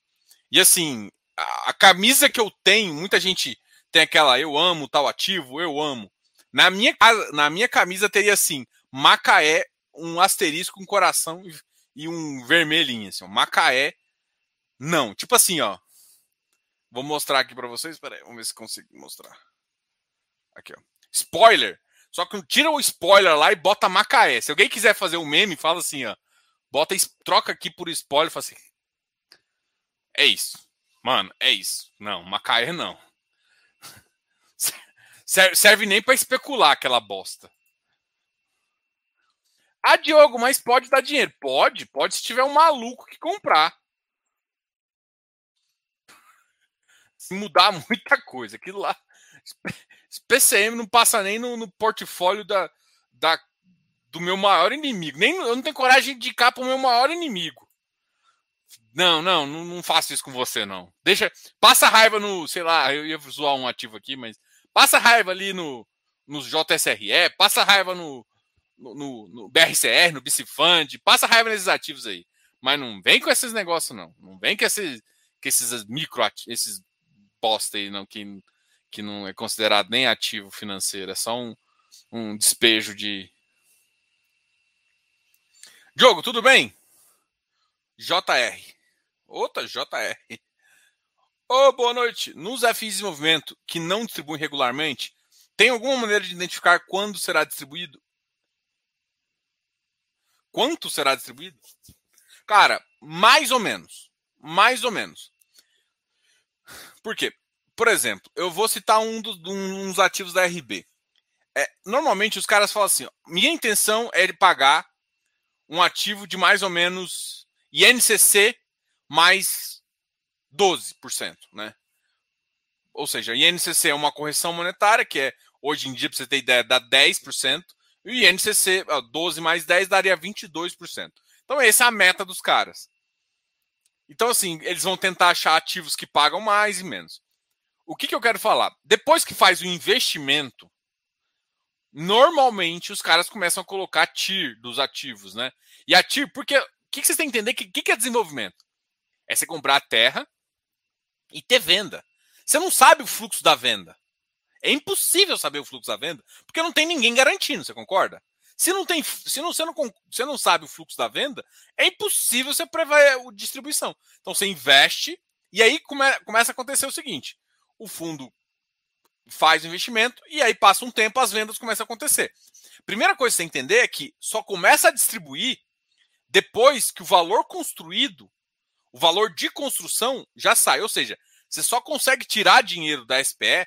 E assim, a, a, camisa que eu tenho, muita gente tem aquela eu amo tal ativo, eu amo. Na minha, na minha camisa teria assim, Macaé, um asterisco, um coração e, e um vermelhinho, assim, ó, Macaé, não. Tipo assim, ó. Vou mostrar aqui para vocês, peraí, vamos ver se consigo mostrar. Aqui, ó. Spoiler! Só que tira o spoiler lá e bota Macaé. Se alguém quiser fazer um meme, fala assim, ó. Bota, troca aqui por spoiler, fala assim. É isso. Mano, é isso. Não, Macaé não. Serve nem para especular aquela bosta. Ah, Diogo, mas pode dar dinheiro? Pode, pode se tiver um maluco que comprar. Se mudar muita coisa. Aquilo lá. PCM não passa nem no, no portfólio da, da do meu maior inimigo. Nem, eu não tenho coragem de indicar para o meu maior inimigo. Não, não, não, não faço isso com você, não. Deixa. Passa raiva no. Sei lá, eu ia zoar um ativo aqui, mas. Passa raiva ali no, no JSRE, passa raiva no, no, no, no BRCR, no Bicifund, passa raiva nesses ativos aí. Mas não vem com esses negócios, não. Não vem com esses, com esses micro esses bosta aí, não, que, que não é considerado nem ativo financeiro, é só um, um despejo de. Diogo, tudo bem? JR. Outra JR. Ô, oh, boa noite. Nos FIs de movimento que não distribuem regularmente, tem alguma maneira de identificar quando será distribuído? Quanto será distribuído? Cara, mais ou menos. Mais ou menos. Por quê? Por exemplo, eu vou citar um dos ativos da RB. É, normalmente os caras falam assim: ó, minha intenção é de pagar um ativo de mais ou menos INCC mais 12%, né? Ou seja, INCC é uma correção monetária, que é, hoje em dia, para você ter ideia, dá 10%, e INCC, 12 mais 10, daria 22%. Então, essa é a meta dos caras. Então, assim, eles vão tentar achar ativos que pagam mais e menos. O que, que eu quero falar? Depois que faz o investimento, normalmente os caras começam a colocar TIR dos ativos, né? E a TIR, porque o que, que vocês têm que entender? O que, que é desenvolvimento? É você comprar a terra e ter venda. Você não sabe o fluxo da venda. É impossível saber o fluxo da venda, porque não tem ninguém garantindo, você concorda? Se não tem, se não, você, não, você não sabe o fluxo da venda, é impossível você prever a distribuição. Então você investe e aí come, começa a acontecer o seguinte: o fundo faz o investimento e aí passa um tempo, as vendas começam a acontecer. Primeira coisa que você entender é que só começa a distribuir depois que o valor construído o valor de construção já sai. Ou seja, você só consegue tirar dinheiro da SPE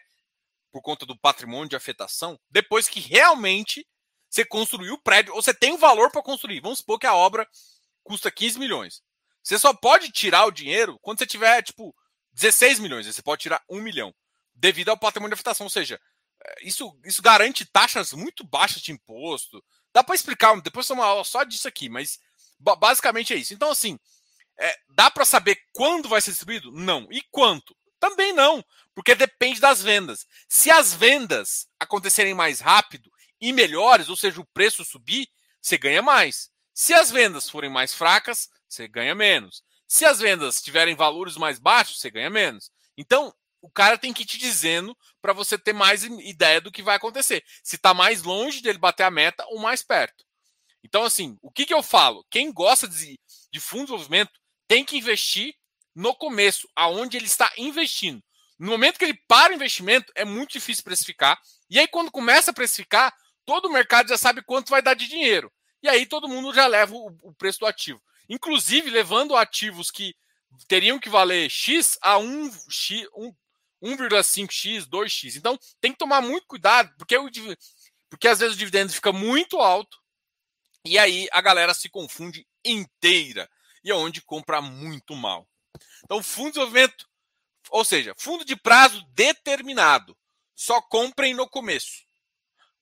por conta do patrimônio de afetação depois que realmente você construiu o prédio, ou você tem o valor para construir. Vamos supor que a obra custa 15 milhões. Você só pode tirar o dinheiro quando você tiver, tipo, 16 milhões. Você pode tirar 1 milhão devido ao patrimônio de afetação. Ou seja, é, isso, isso garante taxas muito baixas de imposto. Dá para explicar, depois uma aula só disso aqui, mas basicamente é isso. Então, assim, é, dá para saber quando vai ser distribuído? Não. E quanto? Também não, porque depende das vendas. Se as vendas acontecerem mais rápido e melhores, ou seja, o preço subir, você ganha mais. Se as vendas forem mais fracas, você ganha menos. Se as vendas tiverem valores mais baixos, você ganha menos. Então, o cara tem que ir te dizendo para você ter mais ideia do que vai acontecer. Se está mais longe dele bater a meta ou mais perto. Então, assim, o que, que eu falo? Quem gosta de, de fundo de desenvolvimento tem que investir no começo, aonde ele está investindo. No momento que ele para o investimento, é muito difícil precificar. E aí, quando começa a precificar, todo o mercado já sabe quanto vai dar de dinheiro. E aí todo mundo já leva o, o preço do ativo. Inclusive, levando ativos que teriam que valer X a 1, X, 1,5x, 2x. Então, tem que tomar muito cuidado, porque, o, porque às vezes o dividendo fica muito alto e aí a galera se confunde inteira e é onde compra muito mal. Então, fundo de desenvolvimento, ou seja, fundo de prazo determinado, só comprem no começo.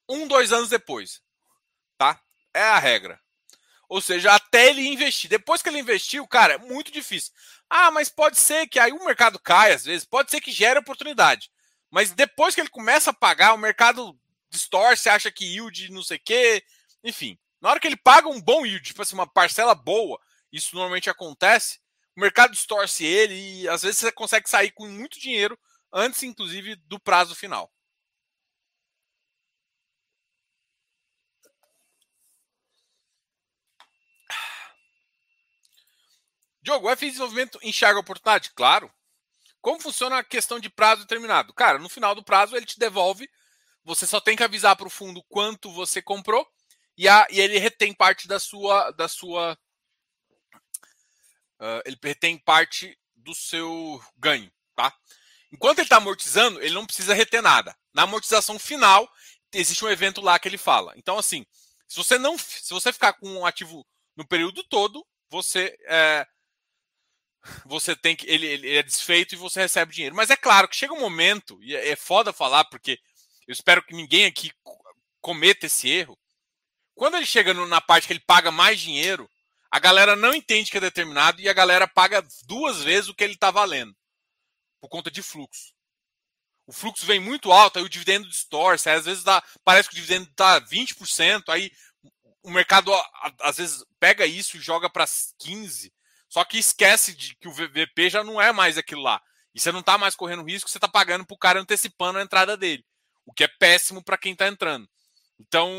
Um, dois anos depois. Tá? É a regra. Ou seja, até ele investir. Depois que ele investiu, cara, é muito difícil. Ah, mas pode ser que aí o mercado caia às vezes, pode ser que gere oportunidade. Mas depois que ele começa a pagar, o mercado distorce, acha que yield não sei o quê. Enfim, na hora que ele paga um bom yield, tipo assim, uma parcela boa, isso normalmente acontece, o mercado distorce ele e às vezes você consegue sair com muito dinheiro antes, inclusive, do prazo final. Diogo, o F desenvolvimento enxerga a oportunidade? Claro. Como funciona a questão de prazo determinado? Cara, no final do prazo ele te devolve. Você só tem que avisar para o fundo quanto você comprou e, a, e ele retém parte da sua, da sua uh, ele retém parte do seu ganho, tá? Enquanto ele está amortizando, ele não precisa reter nada. Na amortização final, existe um evento lá que ele fala. Então, assim, se você não, se você ficar com um ativo no período todo, você é, você tem que ele, ele, é desfeito e você recebe dinheiro. Mas é claro que chega um momento e é, é foda falar porque eu espero que ninguém aqui cometa esse erro. quando ele chega na parte que ele paga mais dinheiro, a galera não entende que é determinado e a galera paga duas vezes o que ele está valendo por conta de fluxo. O fluxo vem muito alto, aí o dividendo distorce, às vezes dá, parece que o dividendo está 20%, aí o mercado às vezes pega isso e joga para 15%, só que esquece de que o VP já não é mais aquilo lá. E você não está mais correndo risco, você está pagando para o cara antecipando a entrada dele. O que é péssimo para quem está entrando. Então,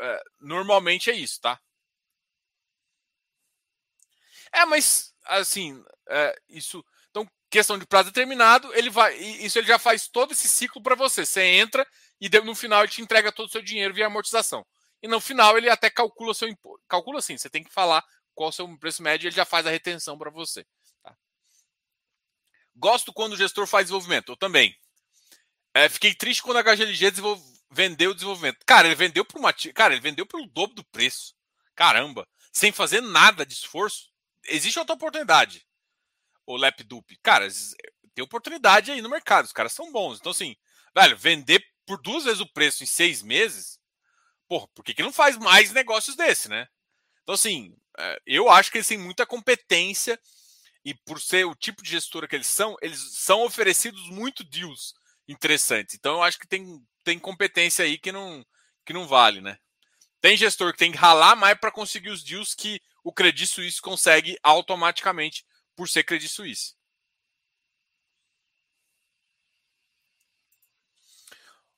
é, normalmente é isso, tá? É, mas assim, é, isso. Então, questão de prazo determinado, ele vai. Isso ele já faz todo esse ciclo para você. Você entra e no final ele te entrega todo o seu dinheiro via amortização. E no final ele até calcula seu imposto. Calcula assim, você tem que falar qual o seu preço médio, ele já faz a retenção para você. Tá? Gosto quando o gestor faz desenvolvimento, eu também. É, fiquei triste quando a HGLG vendeu o desenvolvimento. Cara, ele vendeu por uma. Cara, ele vendeu pelo dobro do preço. Caramba, sem fazer nada de esforço. Existe outra oportunidade. O Lapdup. Cara, tem oportunidade aí no mercado. Os caras são bons. Então, assim, velho, vender por duas vezes o preço em seis meses. Porra, por que, que não faz mais negócios desse, né? Então, assim, eu acho que eles têm muita competência e por ser o tipo de gestora que eles são, eles são oferecidos muito deals interessantes. Então eu acho que tem, tem competência aí que não, que não vale, né? Tem gestor que tem que ralar mais para conseguir os deals que o Credit Suisse consegue automaticamente por ser Credit Suisse.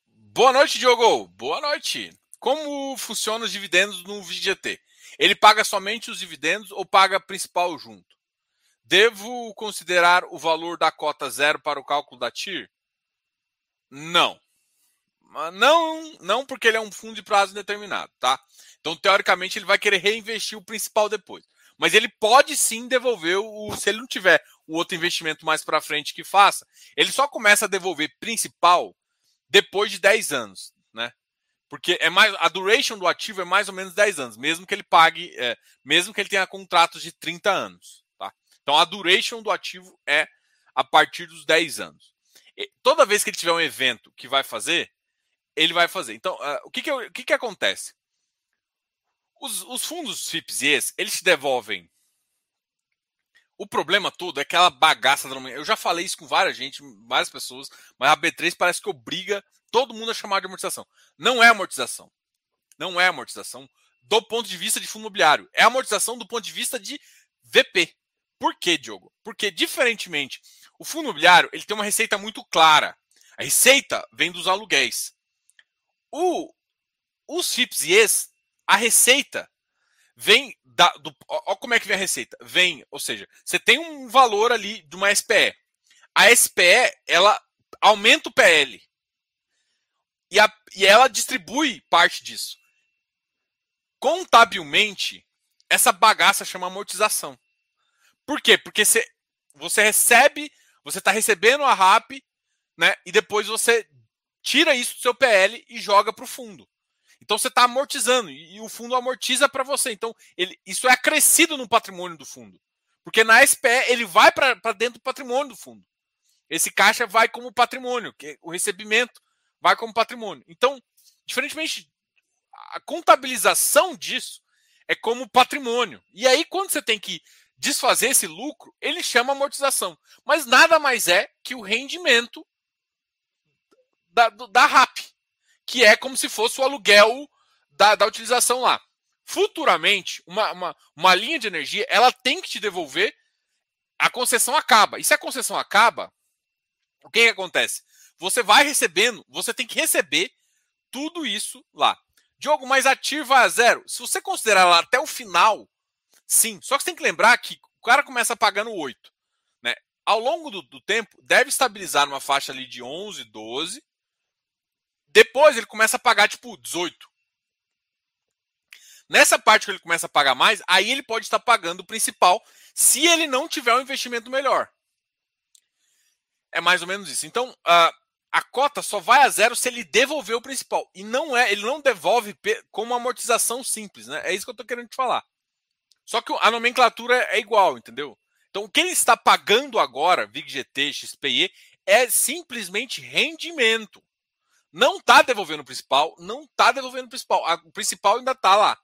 Boa noite, Diogo. Boa noite. Como funcionam os dividendos no VGT? Ele paga somente os dividendos ou paga principal junto? Devo considerar o valor da cota zero para o cálculo da TIR? Não. Não, não porque ele é um fundo de prazo indeterminado, tá? Então, teoricamente, ele vai querer reinvestir o principal depois. Mas ele pode sim devolver o. Se ele não tiver o outro investimento mais para frente que faça, ele só começa a devolver principal depois de 10 anos. Porque é mais a duration do ativo é mais ou menos 10 anos, mesmo que ele pague, é, mesmo que ele tenha contratos de 30 anos. Tá? Então a duration do ativo é a partir dos 10 anos. E toda vez que ele tiver um evento que vai fazer, ele vai fazer. Então, uh, o, que, que, o que, que acontece? Os, os fundos FIPS e ES, eles te devolvem. O problema todo é aquela bagaça da Eu já falei isso com várias gente, várias pessoas, mas a B3 parece que obriga todo mundo a chamar de amortização. Não é amortização. Não é amortização do ponto de vista de fundo imobiliário. É amortização do ponto de vista de VP. Por quê, Diogo? Porque, diferentemente, o fundo imobiliário ele tem uma receita muito clara. A receita vem dos aluguéis. O, os FIPS e ES, a receita vem da. Do, ó, como é que vem a receita? Vem, ou seja, você tem um valor ali de uma SPE. A SPE, ela aumenta o PL e, a, e ela distribui parte disso. Contabilmente, essa bagaça chama amortização. Por quê? Porque você, você recebe, você está recebendo a RAP, né? E depois você tira isso do seu PL e joga para o fundo. Então você está amortizando e, o fundo amortiza para você. Então ele, isso é acrescido no patrimônio do fundo. Porque na SPE ele vai para dentro do patrimônio do fundo. Esse caixa vai como patrimônio, que é o recebimento vai como patrimônio. Então, diferentemente, a contabilização disso é como patrimônio. E aí, quando você tem que desfazer esse lucro, ele chama amortização. Mas nada mais é que o rendimento da, da RAP, que é como se fosse o aluguel da, da utilização lá. Futuramente, uma, uma, uma linha de energia ela tem que te devolver, a concessão acaba. E se a concessão acaba, o que, que acontece? Você vai recebendo, você tem que receber tudo isso lá. Diogo, mas a TIR vai a zero. Se você considerar lá até o final, sim. Só que você tem que lembrar que o cara começa pagando 8. Né? Ao longo do, do tempo, deve estabilizar numa faixa ali de 11, 12. Depois ele começa a pagar tipo 18. Nessa parte que ele começa a pagar mais, aí ele pode estar pagando o principal se ele não tiver um investimento melhor. É mais ou menos isso. Então, uh, a cota só vai a zero se ele devolver o principal. E não é, ele não devolve como amortização simples, né? É isso que eu estou querendo te falar. Só que a nomenclatura é igual, entendeu? Então o que ele está pagando agora, VIGGT, XPE, é simplesmente rendimento. não está devolvendo o principal, não está devolvendo o principal. O principal ainda está lá.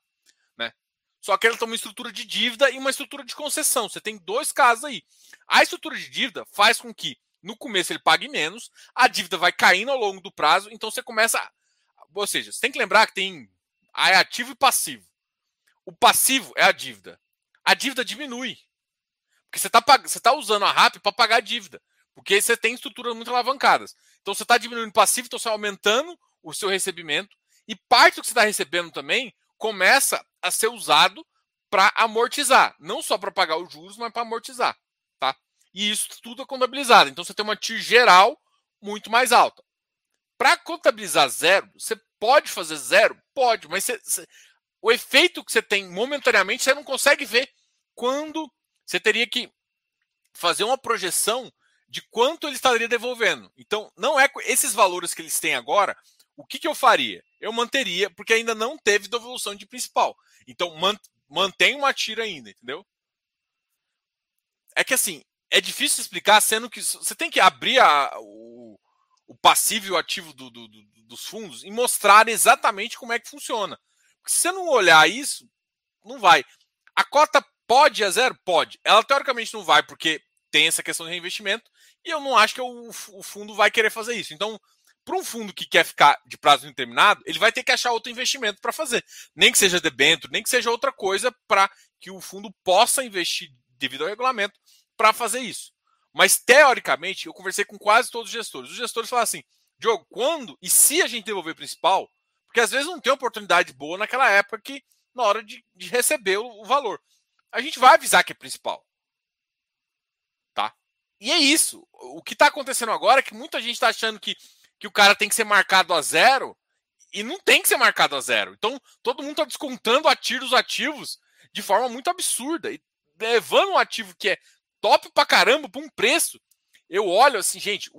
Né? Só que ela tem uma estrutura de dívida e uma estrutura de concessão. Você tem dois casos aí. A estrutura de dívida faz com que no começo ele pague menos, a dívida vai caindo ao longo do prazo, então você começa. Ou seja, você tem que lembrar que tem ativo e passivo. O passivo é a dívida. A dívida diminui. Porque você está você tá usando a RAP para pagar a dívida. Porque você tem estruturas muito alavancadas. Então você está diminuindo o passivo, então você está aumentando o seu recebimento. E parte do que você está recebendo também começa a ser usado para amortizar. Não só para pagar os juros, mas para amortizar. Tá? E isso tudo é contabilizado. Então você tem uma TIR geral muito mais alta. Para contabilizar zero, você pode fazer zero? Pode, mas você, você, o efeito que você tem momentaneamente você não consegue ver quando você teria que fazer uma projeção de quanto ele estaria devolvendo. Então, não é esses valores que eles têm agora. O que, que eu faria? Eu manteria, porque ainda não teve devolução de principal. Então, mantém uma tira ainda, entendeu? É que assim, é difícil explicar, sendo que você tem que abrir a, o, o passivo e o ativo do, do, do, dos fundos e mostrar exatamente como é que funciona. Porque se você não olhar isso, não vai. A cota Pode a zero? Pode. Ela teoricamente não vai, porque tem essa questão de reinvestimento, e eu não acho que o, o fundo vai querer fazer isso. Então, para um fundo que quer ficar de prazo indeterminado, ele vai ter que achar outro investimento para fazer. Nem que seja debênture, nem que seja outra coisa para que o fundo possa investir devido ao regulamento para fazer isso. Mas, teoricamente, eu conversei com quase todos os gestores. Os gestores falaram assim: Diogo, quando e se a gente devolver principal? Porque às vezes não tem oportunidade boa naquela época que, na hora de, de receber o, o valor a gente vai avisar que é principal. Tá? E é isso. O que está acontecendo agora é que muita gente está achando que, que o cara tem que ser marcado a zero e não tem que ser marcado a zero. Então, todo mundo está descontando a tiro os ativos de forma muito absurda e levando um ativo que é top pra caramba para um preço. Eu olho assim, gente,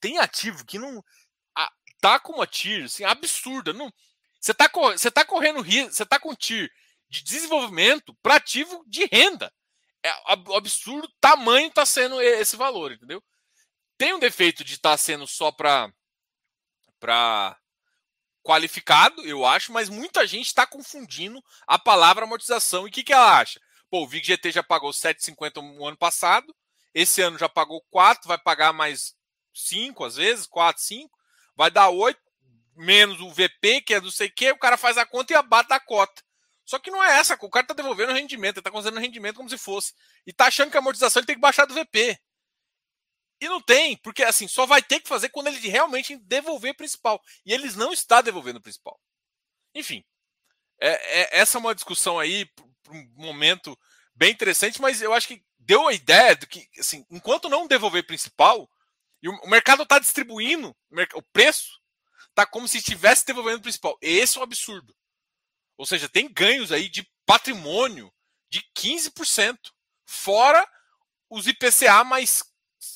tem ativo que não tá com uma TIR assim, absurda. Não, você tá, você tá correndo risco, você tá com TIR de desenvolvimento para ativo de renda. É absurdo tamanho está sendo esse valor, entendeu? Tem um defeito de estar tá sendo só para para qualificado, eu acho, mas muita gente está confundindo a palavra amortização. E o que, que ela acha? Pô, o VIG-GT já pagou 7,50 no ano passado, esse ano já pagou 4, vai pagar mais 5 às vezes, 4, 5, vai dar 8, menos o VP, que é não sei o que, o cara faz a conta e abate a cota. Só que não é essa, o cara tá devolvendo rendimento, ele tá considerando rendimento como se fosse. E tá achando que a amortização ele tem que baixar do VP. E não tem, porque assim, só vai ter que fazer quando ele realmente devolver principal. E eles não estão devolvendo o principal. Enfim, é, é, essa é uma discussão aí um momento bem interessante, mas eu acho que deu a ideia de que, assim, enquanto não devolver principal, e o, mercado está distribuindo, o preço está como se estivesse devolvendo principal. Esse é um absurdo. Ou seja, tem ganhos aí de patrimônio de 15%, fora os IPCA mais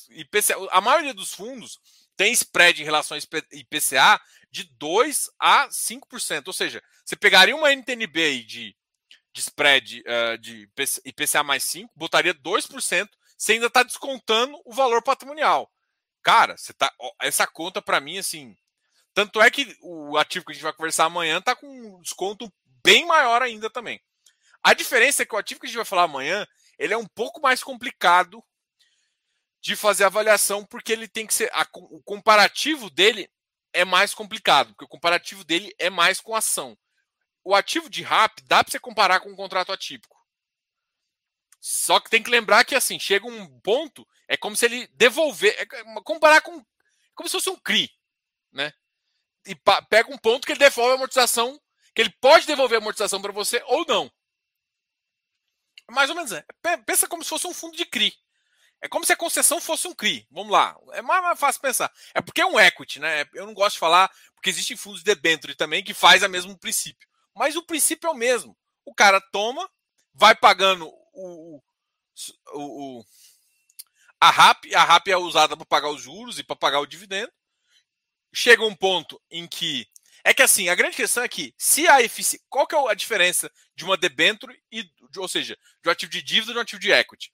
IPCA, a maioria dos fundos tem spread em relação ao IPCA de 2 a 5%. Ou seja, você pegaria uma NTNB de, de spread uh, de IPCA mais 5, botaria 2%, você ainda está descontando o valor patrimonial. Cara, você tá, essa conta para mim, assim. Tanto é que o ativo que a gente vai conversar amanhã está com um desconto bem maior ainda também. A diferença é que o ativo que a gente vai falar amanhã, ele é um pouco mais complicado de fazer avaliação, porque ele tem que ser. A, o comparativo dele é mais complicado, porque o comparativo dele é mais com ação. O ativo de RAP dá para você comparar com um contrato atípico. Só que tem que lembrar que assim, chega um ponto, é como se ele devolver. É, comparar com. Como se fosse um CRI. Né? E pega um ponto que ele devolve a amortização que ele pode devolver a amortização para você ou não. Mais ou menos é. Pensa como se fosse um fundo de CRI. É como se a concessão fosse um CRI. Vamos lá. É mais fácil pensar. É porque é um equity, né? Eu não gosto de falar, porque existem fundos de debênture também que faz o mesmo princípio. Mas o princípio é o mesmo. O cara toma, vai pagando o, o, o a RAP. A RAP é usada para pagar os juros e para pagar o dividendo. Chega um ponto em que é que assim, a grande questão é que se a eficiência. Qual que é a diferença de uma debênture e, ou seja, de um ativo de dívida e de um ativo de equity?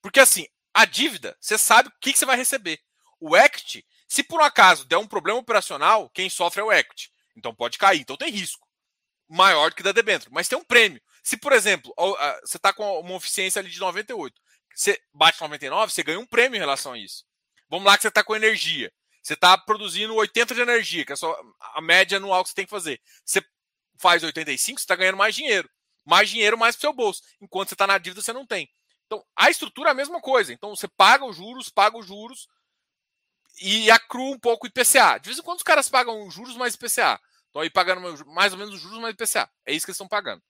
Porque assim, a dívida, você sabe o que, que você vai receber. O equity, Se por um acaso der um problema operacional, quem sofre é o equity. Então pode cair. Então tem risco maior do que da debênture, mas tem um prêmio. Se, por exemplo, você está com uma eficiência ali de 98, você bate 99, você ganha um prêmio em relação a isso. Vamos lá que você está com energia. Você está produzindo 80 de energia, que é só a média anual que você tem que fazer. Você faz 85, você está ganhando mais dinheiro. Mais dinheiro, mais para seu bolso. Enquanto você está na dívida, você não tem. Então, a estrutura é a mesma coisa. Então, você paga os juros, paga os juros e acrua um pouco o IPCA. De vez em quando os caras pagam juros mais IPCA. Estão aí pagando mais ou menos os juros mais IPCA. É isso que eles estão pagando.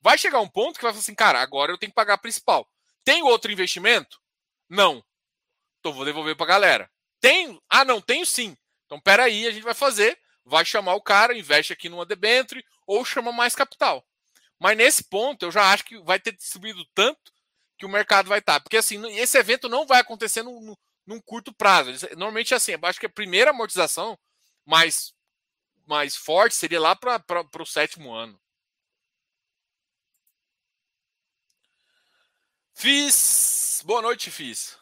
Vai chegar um ponto que vai falar assim, cara, agora eu tenho que pagar a principal. Tem outro investimento? Não. Então vou devolver para a galera. Tem? Ah, não, tenho sim. Então peraí, a gente vai fazer. Vai chamar o cara, investe aqui numa debenture ou chama mais capital. Mas nesse ponto eu já acho que vai ter distribuído tanto que o mercado vai estar. Porque assim, esse evento não vai acontecer no, num curto prazo. Normalmente assim, eu acho que a primeira amortização mais mais forte seria lá para o sétimo ano. Fiz. Boa noite, Fiz.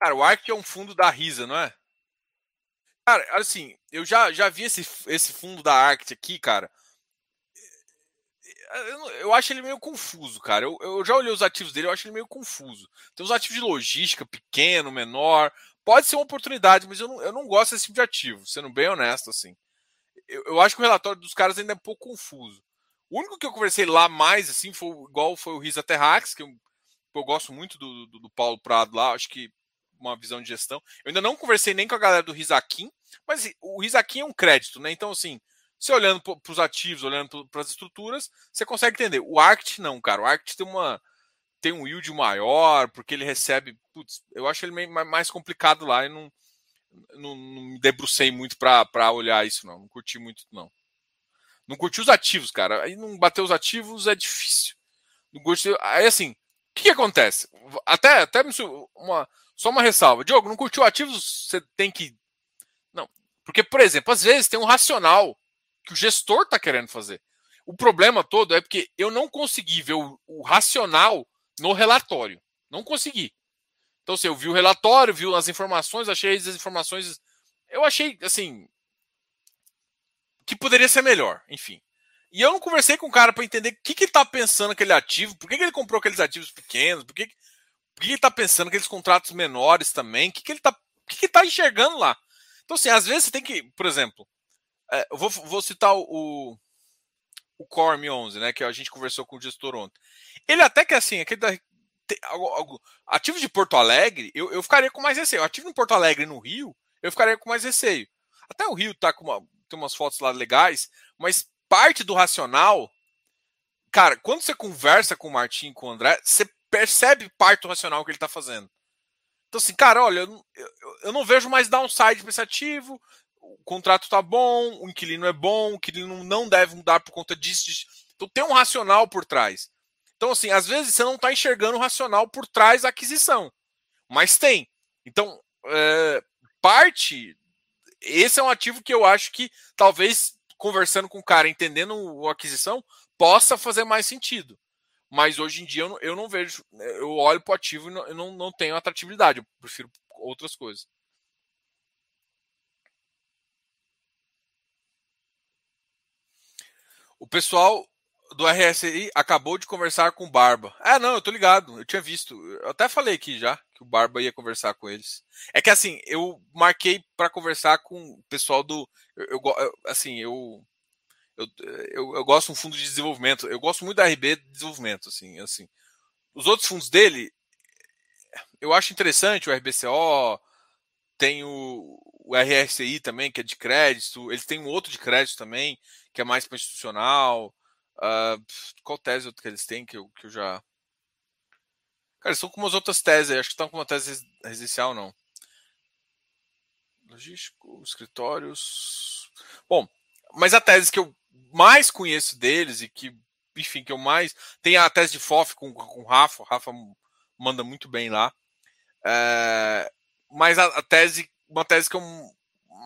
Cara, o Ark é um fundo da Risa, não é? Cara, assim, eu já, já vi esse, esse fundo da Arct aqui, cara. Eu, eu, acho ele meio confuso, cara. Eu, eu já olhei os ativos dele, eu acho ele meio confuso. Tem uns ativos de logística, pequeno, menor. Pode ser uma oportunidade, mas eu não, eu não gosto desse tipo de ativo, sendo bem honesto, assim. Eu, eu acho que o relatório dos caras ainda é um pouco confuso. O único que eu conversei lá mais, assim, foi igual foi o Risa Terrax, que eu, eu gosto muito do, do, do, Paulo Prado lá, acho que uma visão de gestão. Eu ainda não conversei nem com a galera do Risaquim, mas o Risaquim é um crédito, né? Então, assim, você olhando para os ativos, olhando para as estruturas, você consegue entender. O Arct não, cara. O Arct tem uma tem um yield maior, porque ele recebe. Putz, eu acho ele meio mais complicado lá e não, não, não me debrucei muito para olhar isso, não. Não curti muito, não. Não curti os ativos, cara. Aí não bater os ativos é difícil. Não curti... Aí assim, o que, que acontece? Até, até uma, só uma ressalva. Diogo, não curtiu ativos, você tem que. Não. Porque, por exemplo, às vezes tem um racional que o gestor está querendo fazer. O problema todo é porque eu não consegui ver o, o racional no relatório. Não consegui. Então, assim, eu vi o relatório, vi as informações, achei as informações. Eu achei, assim. que poderia ser melhor, enfim. E eu não conversei com o cara para entender o que, que ele tá pensando aquele ativo, por que, que ele comprou aqueles ativos pequenos, por que, por que ele está pensando aqueles contratos menores também? O que, que ele está que que tá enxergando lá? Então, assim, às vezes você tem que, por exemplo, é, eu vou, vou citar o, o Core 11, né? Que a gente conversou com o gestor ontem. Ele até que assim, aquele da, algo, ativo de Porto Alegre, eu, eu ficaria com mais receio. Ativo em Porto Alegre no Rio, eu ficaria com mais receio. Até o Rio tá com uma, tem umas fotos lá legais, mas parte do racional, cara, quando você conversa com o Martin com o André, você percebe parte do racional que ele está fazendo. Então, assim, cara, olha, eu, eu, eu não vejo mais downside para esse ativo, o contrato tá bom, o inquilino é bom, o inquilino não deve mudar por conta disso. disso. Então tem um racional por trás. Então, assim, às vezes você não está enxergando o racional por trás da aquisição. Mas tem. Então, é, parte. Esse é um ativo que eu acho que talvez conversando com o cara, entendendo a aquisição, possa fazer mais sentido. Mas hoje em dia eu não, eu não vejo. Eu olho para o ativo e não, eu não, não tenho atratividade. Eu prefiro outras coisas. O pessoal do RSI acabou de conversar com o Barba. Ah, não, eu tô ligado, eu tinha visto. Eu até falei aqui já que o Barba ia conversar com eles. É que assim, eu marquei para conversar com o pessoal do. Eu, eu, assim, eu eu, eu, eu, gosto um fundo de desenvolvimento. Eu gosto muito da RB de desenvolvimento, assim, assim. Os outros fundos dele, eu acho interessante o RBCO, tem o, o RSI também, que é de crédito. Eles têm um outro de crédito também, que é mais para institucional. Uh, qual tese que eles têm que eu, que eu já. Cara, eles estão com umas outras teses, acho que estão com uma tese residencial, não. Logístico, escritórios. Bom, mas a tese que eu mais conheço deles e que, enfim, que eu mais. Tem a tese de FOF com, com o Rafa, o Rafa manda muito bem lá. É, mas a, a, tese, uma tese que eu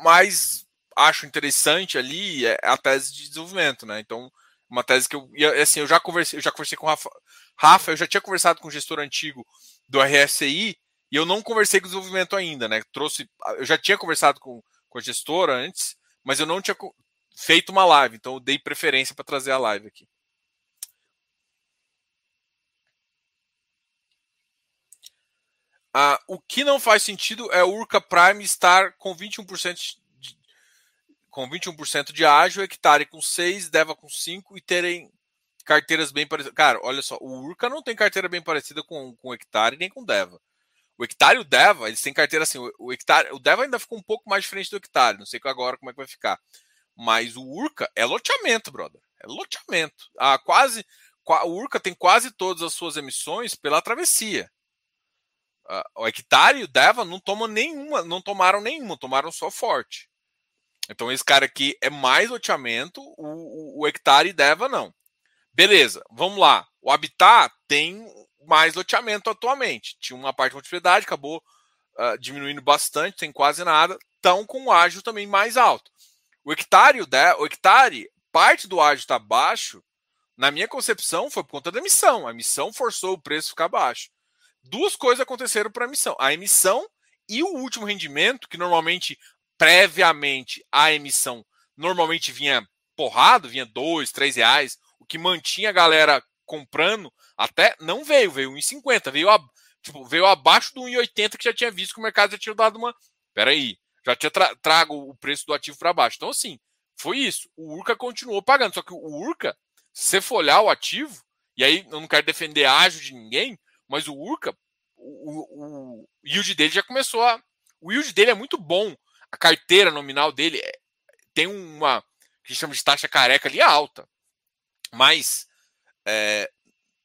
mais acho interessante ali é a tese de desenvolvimento, né? Então, uma tese que eu. assim, eu já conversei, eu já conversei com o Rafa, Rafa, eu já tinha conversado com o gestor antigo do RSI e eu não conversei com o desenvolvimento ainda, né? Trouxe, eu já tinha conversado com, com a gestora antes, mas eu não tinha feito uma live, então eu dei preferência para trazer a live aqui. Ah, o que não faz sentido é o Urca Prime estar com 21% de, com 21% de ágio, hectare com 6, Deva com 5 e terem carteiras bem parecidas. Cara, olha só, o Urca não tem carteira bem parecida com, com o hectare nem com o Deva. O hectare e o Deva, eles têm carteira assim. O, o, hectare, o Deva ainda ficou um pouco mais diferente do hectare. Não sei agora como é que vai ficar. Mas o Urca é loteamento, brother. É loteamento. Ah, quase. O Urca tem quase todas as suas emissões pela travessia. Uh, o Hectare e o Deva não tomam nenhuma, não tomaram nenhuma, tomaram só forte. Então esse cara aqui é mais loteamento, o, o, Hectare Deva não. Beleza, vamos lá. O Habitat tem mais loteamento atualmente. Tinha uma parte de propriedade, acabou uh, diminuindo bastante, tem quase nada. Estão com o ágio também mais alto. O hectare, o, hectare, parte do ágio está baixo, na minha concepção, foi por conta da emissão. A emissão forçou o preço ficar baixo duas coisas aconteceram para a emissão: a emissão e o último rendimento, que normalmente, previamente, a emissão normalmente vinha porrado, vinha dois, três reais, o que mantinha a galera comprando, até não veio, veio 1,50, veio, a, tipo, veio abaixo do 1,80 que já tinha visto que o mercado já tinha dado uma. Peraí, já tinha tra trago o preço do ativo para baixo. Então, assim, foi isso. O Urca continuou pagando. Só que o Urca, se você for olhar o ativo, e aí eu não quero defender ágil de ninguém, mas o Urca, o, o, yield dele já começou a. O yield dele é muito bom. A carteira nominal dele é, tem uma que chama de taxa careca ali alta. Mas é,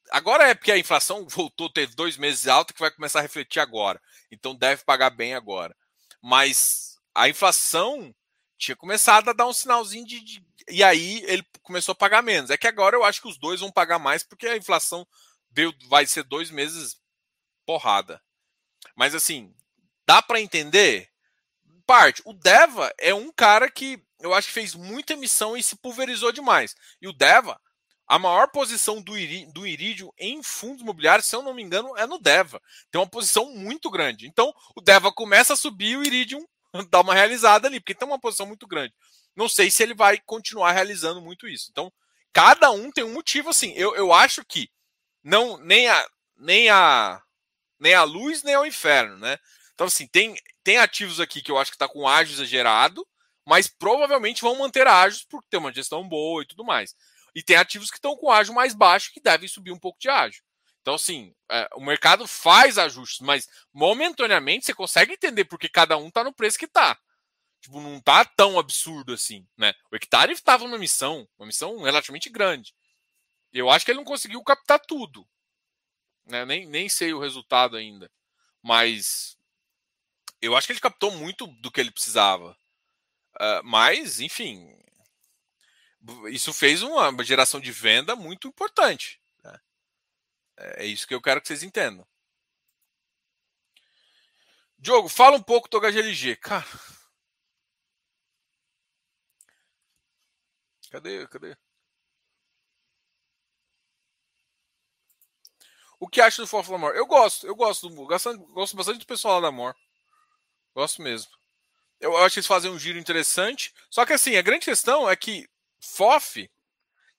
agora é porque a inflação voltou, teve dois meses alta que vai começar a refletir agora. Então deve pagar bem agora. Mas a inflação tinha começado a dar um sinalzinho de, de, E aí ele começou a pagar menos. É que agora eu acho que os dois vão pagar mais porque a inflação deu, vai ser dois meses porrada. Mas assim, dá para entender? Parte. O Deva é um cara que eu acho que fez muita emissão e se pulverizou demais. E o Deva, a maior posição do, Iri, do Iridium em fundos imobiliários, se eu não me engano, é no Deva. Tem uma posição muito grande. Então, o Deva começa a subir e o Iridium dá uma realizada ali, porque tem uma posição muito grande. Não sei se ele vai continuar realizando muito isso. Então, cada um tem um motivo assim. Eu, eu acho que não nem a nem a nem a luz nem ao inferno, né? Então assim, tem tem ativos aqui que eu acho que está com ágio exagerado, mas provavelmente vão manter ágios por ter uma gestão boa e tudo mais. E tem ativos que estão com ágio mais baixo que devem subir um pouco de ágio. Então, assim, é, o mercado faz ajustes, mas momentaneamente você consegue entender porque cada um está no preço que está. Tipo, não tá tão absurdo assim, né? O hectare estava numa missão, uma missão relativamente grande. Eu acho que ele não conseguiu captar tudo. Né? Nem, nem sei o resultado ainda. Mas eu acho que ele captou muito do que ele precisava. Uh, mas, enfim, isso fez uma geração de venda muito importante. Né? É isso que eu quero que vocês entendam. Diogo, fala um pouco do HGLG. Cara. Cadê? Cadê? O que acha do Fórmula Amor? Eu gosto, eu gosto do gosto, bastante do pessoal lá da Amor. Gosto mesmo. Eu acho que eles fazem um giro interessante. Só que assim, a grande questão é que FOF,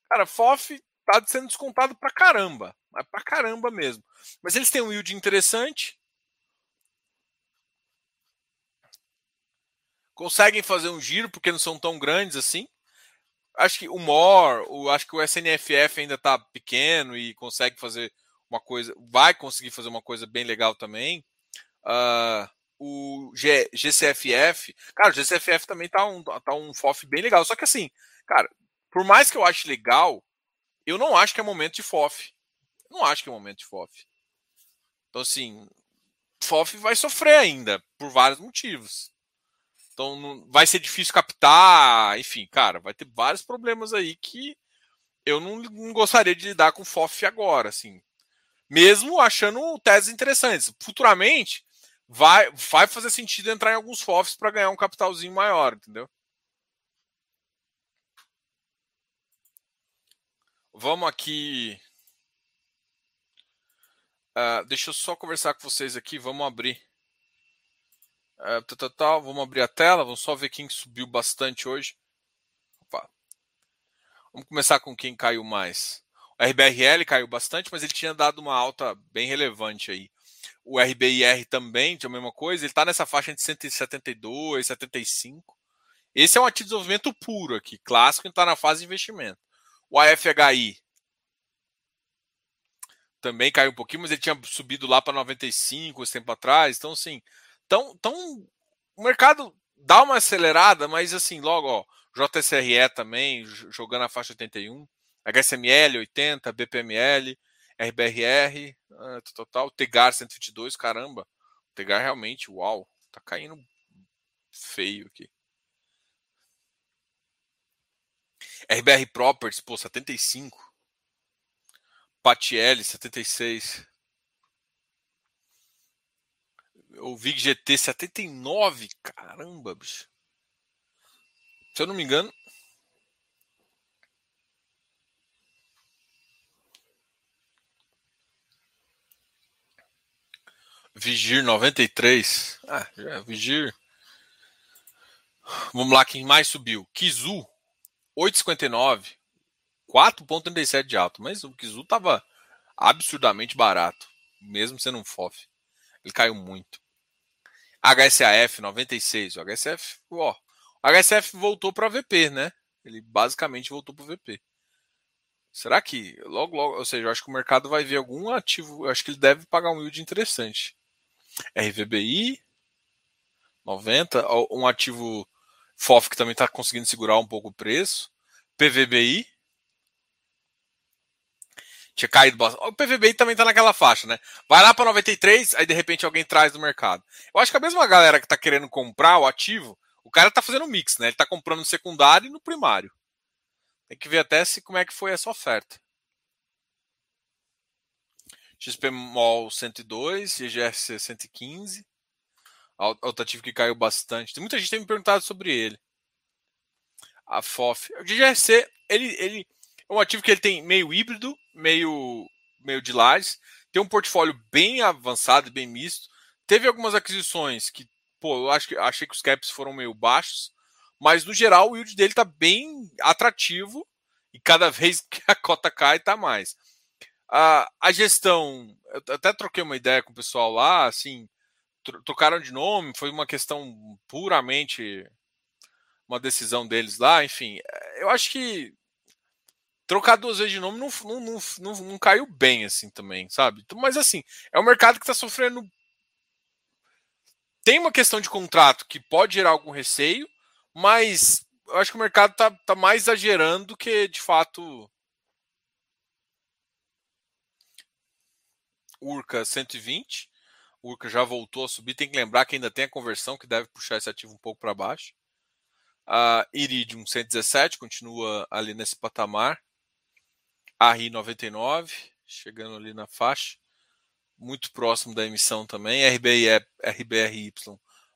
cara, FOF tá sendo descontado pra caramba. Mas pra caramba mesmo. Mas eles têm um yield interessante. Conseguem fazer um giro porque não são tão grandes assim. Acho que o MOR, o, acho que o SNFF ainda tá pequeno e consegue fazer uma coisa, vai conseguir fazer uma coisa bem legal também. Uh, o G, GCFF, cara, o GCFF também tá um, tá um FOF bem legal. Só que assim, cara, por mais que eu ache legal, eu não acho que é momento de FOF. não acho que é momento de FOF. Então, assim, FOF vai sofrer ainda, por vários motivos. Então, não, vai ser difícil captar, enfim, cara, vai ter vários problemas aí que eu não, não gostaria de lidar com FOF agora, assim mesmo achando teses interessantes. Futuramente, vai, vai fazer sentido entrar em alguns FOFs para ganhar um capitalzinho maior, entendeu? Vamos aqui. Uh, deixa eu só conversar com vocês aqui. Vamos abrir. Uh, tal, tal, tal. Vamos abrir a tela. Vamos só ver quem subiu bastante hoje. Opa. Vamos começar com quem caiu mais. O RBRL caiu bastante, mas ele tinha dado uma alta bem relevante aí. O RBIR também, tinha a mesma coisa. Ele está nessa faixa entre 172 e 75. Esse é um ativo de desenvolvimento puro aqui, clássico, está na fase de investimento. O AFHI também caiu um pouquinho, mas ele tinha subido lá para 95 esse tempo atrás. Então, assim, então, então o mercado dá uma acelerada, mas assim, logo, ó, JSRE também jogando a faixa 81, HSML 80, BPML, RBRR, ah, total, Tegar 122, caramba. Tegar realmente, uau, tá caindo feio aqui. RBR Properties, pô, 75. Patiel, 76. O VIG GT 79. Caramba, bicho. Se eu não me engano. Vigir 93. Ah, já, Vigir. Vamos lá, quem mais subiu? Kizu 8,59. 4,37 de alto. Mas o Kizu estava absurdamente barato, mesmo sendo um FOF. Ele caiu muito. HSAF 96. O HSF, ó, o HSF voltou para VP, né? Ele basicamente voltou para o VP. Será que logo, logo, ou seja, eu acho que o mercado vai ver algum ativo, eu acho que ele deve pagar um yield interessante. RVBI 90, um ativo FOF que também está conseguindo segurar um pouco o preço. PVBI tinha caído bastante. O PVBI também tá naquela faixa, né? Vai lá para 93, aí de repente alguém traz do mercado. Eu acho que a mesma galera que tá querendo comprar o ativo, o cara tá fazendo mix, né? Ele tá comprando no secundário e no primário. Tem que ver até se como é que foi essa oferta. XP Mall 102, IGRC 115. Altativo que caiu bastante. Tem muita gente tem me perguntado sobre ele. A FOF. O GRC, ele, ele é um ativo que ele tem meio híbrido, meio, meio de lajes, tem um portfólio bem avançado e bem misto. Teve algumas aquisições que, pô, eu acho que, achei que os caps foram meio baixos, mas no geral o yield dele está bem atrativo e cada vez que a cota cai, está mais. A, a gestão, eu até troquei uma ideia com o pessoal lá, assim, trocaram de nome, foi uma questão puramente uma decisão deles lá, enfim. Eu acho que trocar duas vezes de nome não, não, não, não, caiu bem assim também, sabe? Mas assim, é um mercado que está sofrendo. Tem uma questão de contrato que pode gerar algum receio, mas eu acho que o mercado está tá mais exagerando do que de fato. Urca 120. Urca já voltou a subir. Tem que lembrar que ainda tem a conversão que deve puxar esse ativo um pouco para baixo. A Iridium 117 continua ali nesse patamar. ARRI 99, chegando ali na faixa, muito próximo da emissão também. RBRY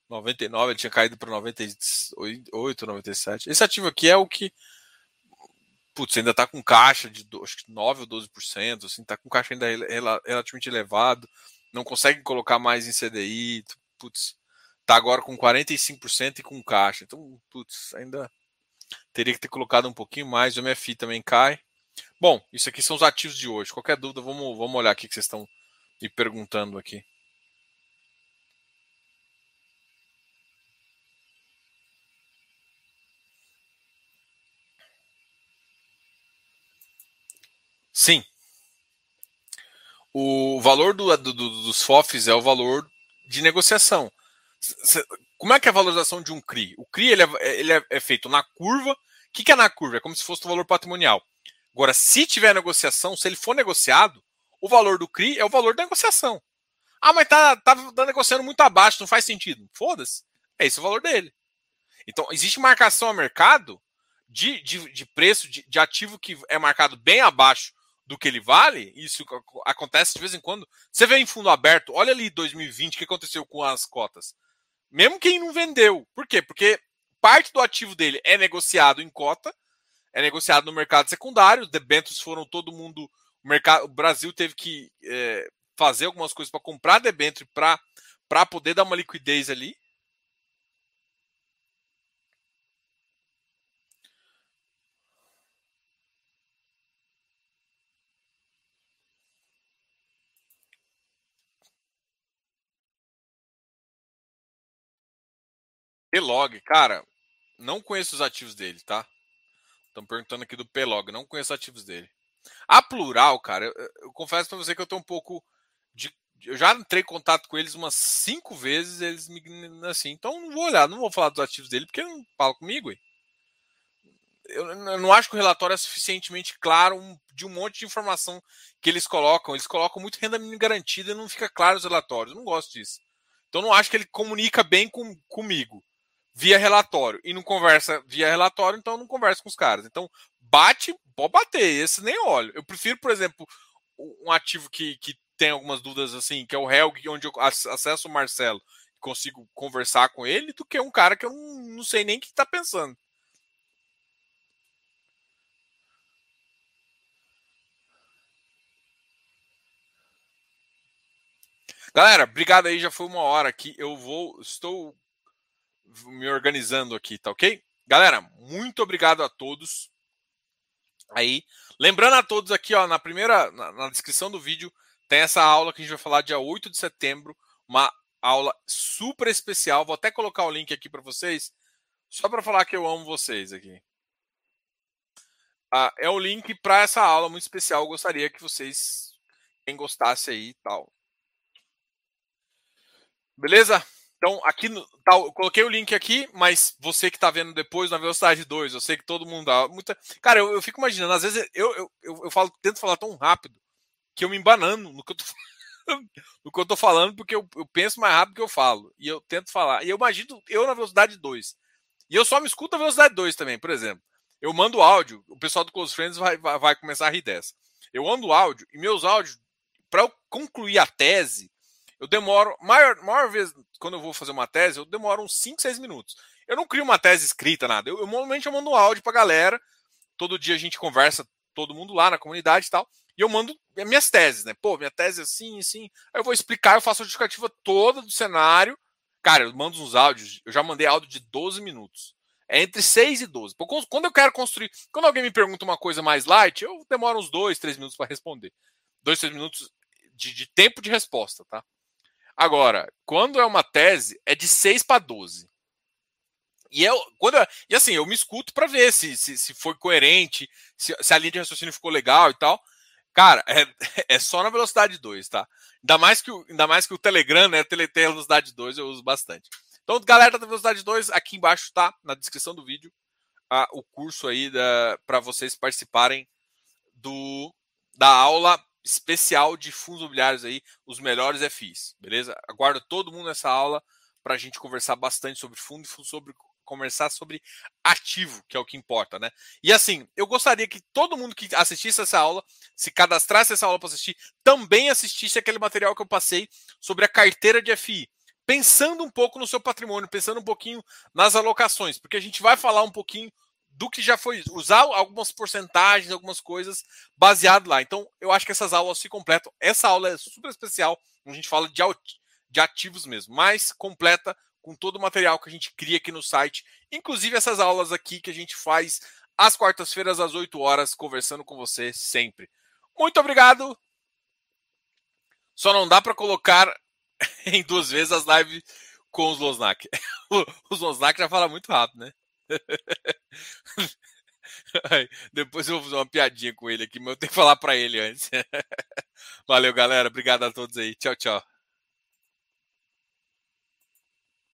99, ele tinha caído para 98, 97. Esse ativo aqui é o que putz, ainda está com caixa de acho que 9 ou 12%, assim, está com caixa ainda relativamente elevado, não consegue colocar mais em CDI, putz, tá agora com 45% e com caixa. Então, putz, ainda teria que ter colocado um pouquinho mais. O MFI também cai. Bom, isso aqui são os ativos de hoje. Qualquer dúvida, vamos, vamos olhar aqui que vocês estão me perguntando aqui. Sim. O valor do, do, dos FOFs é o valor de negociação. Como é que é a valorização de um CRI? O CRI ele é, ele é feito na curva. O que, que é na curva? É como se fosse o valor patrimonial. Agora, se tiver negociação, se ele for negociado, o valor do CRI é o valor da negociação. Ah, mas tá, tá, tá negociando muito abaixo, não faz sentido. Foda-se. É esse o valor dele. Então, existe marcação a mercado de, de, de preço de, de, ativo que é marcado bem abaixo do que ele vale. Isso acontece de vez em quando. Você vê em fundo aberto, olha ali 2020, o que aconteceu com as cotas. Mesmo quem não vendeu. Por quê? Porque parte do ativo dele é negociado em cota é negociado no mercado secundário. Os debêntures foram todo mundo. O, mercado, o Brasil teve que é, fazer algumas coisas para comprar debênture para poder dar uma liquidez ali. P-Log, cara, não conheço os ativos dele, tá? Estão perguntando aqui do P-Log, não conheço os ativos dele. A Plural, cara, eu, eu confesso para você que eu tenho um pouco de. Eu já entrei em contato com eles umas cinco vezes, eles me. Assim, então não vou olhar, não vou falar dos ativos dele, porque não fala comigo. Eu, eu não acho que o relatório é suficientemente claro um, de um monte de informação que eles colocam. Eles colocam muito renda mínima garantida e não fica claro os relatórios. Eu não gosto disso. Então não acho que ele comunica bem com, comigo via relatório e não conversa via relatório, então não conversa com os caras. Então, bate, pode bater, esse nem olho. Eu prefiro, por exemplo, um ativo que, que tem algumas dúvidas assim, que é o Helg, onde eu acesso o Marcelo consigo conversar com ele, do que um cara que eu não, não sei nem o que está pensando. Galera, obrigado aí, já foi uma hora aqui. Eu vou, estou me organizando aqui, tá ok? Galera, muito obrigado a todos. Aí, lembrando a todos aqui, ó, na primeira, na, na, descrição do vídeo, tem essa aula que a gente vai falar dia 8 de setembro, uma aula super especial. Vou até colocar o link aqui para vocês, só para falar que eu amo vocês aqui. Ah, é o link para essa aula muito especial. Eu gostaria que vocês, quem gostasse aí e tal. Beleza? Então, aqui tá, eu coloquei o link aqui, mas você que está vendo depois na velocidade 2, eu sei que todo mundo dá. Muita... Cara, eu, eu fico imaginando, às vezes eu, eu, eu, eu, falo, tento falar tão rápido que eu me embanando no que eu tô, no que eu tô falando, porque eu, eu penso mais rápido que eu falo. E eu tento falar. E eu imagino eu na velocidade 2. E eu só me escuto na velocidade 2 também, por exemplo. Eu mando áudio, o pessoal do Close Friends vai, vai, vai começar a rir dessa. Eu mando áudio, e meus áudios, para eu concluir a tese, eu demoro, maior, maior vez, quando eu vou fazer uma tese, eu demoro uns 5, 6 minutos. Eu não crio uma tese escrita, nada. Eu, eu normalmente eu mando um áudio pra galera. Todo dia a gente conversa, todo mundo lá na comunidade e tal. E eu mando minhas teses, né? Pô, minha tese é assim, assim. Aí eu vou explicar, eu faço a justificativa toda do cenário. Cara, eu mando uns áudios, eu já mandei áudio de 12 minutos. É entre 6 e 12. Quando eu quero construir. Quando alguém me pergunta uma coisa mais light, eu demoro uns 2, 3 minutos para responder. 2, 3 minutos de, de tempo de resposta, tá? Agora, quando é uma tese, é de 6 para 12. E, eu, quando eu, e assim, eu me escuto para ver se, se, se foi coerente, se, se, a linha de raciocínio ficou legal e tal. Cara, é, é só na velocidade 2, tá? Ainda mais que o, ainda mais que o Telegram, né? Tem a velocidade 2, eu uso bastante. Então, galera da velocidade 2, aqui embaixo tá, na descrição do vídeo, a, o curso aí para vocês participarem do, da aula especial de fundos imobiliários aí, os melhores FIs, beleza? Aguardo todo mundo nessa aula para a gente conversar bastante sobre fundo e sobre conversar sobre ativo, que é o que importa, né? E assim, eu gostaria que todo mundo que assistisse essa aula, se cadastrasse essa aula para assistir, também assistisse aquele material que eu passei sobre a carteira de FI, pensando um pouco no seu patrimônio, pensando um pouquinho nas alocações, porque a gente vai falar um pouquinho do que já foi usar algumas porcentagens, algumas coisas baseado lá. Então, eu acho que essas aulas se completam. Essa aula é super especial, a gente fala de, de ativos mesmo, mas completa com todo o material que a gente cria aqui no site, inclusive essas aulas aqui que a gente faz às quartas-feiras às 8 horas, conversando com você sempre. Muito obrigado. Só não dá para colocar em duas vezes as lives com os Losnak. Os Losnak já fala muito rápido, né? Depois eu vou fazer uma piadinha com ele aqui, mas eu tenho que falar para ele antes. Valeu, galera. Obrigado a todos aí. Tchau, tchau.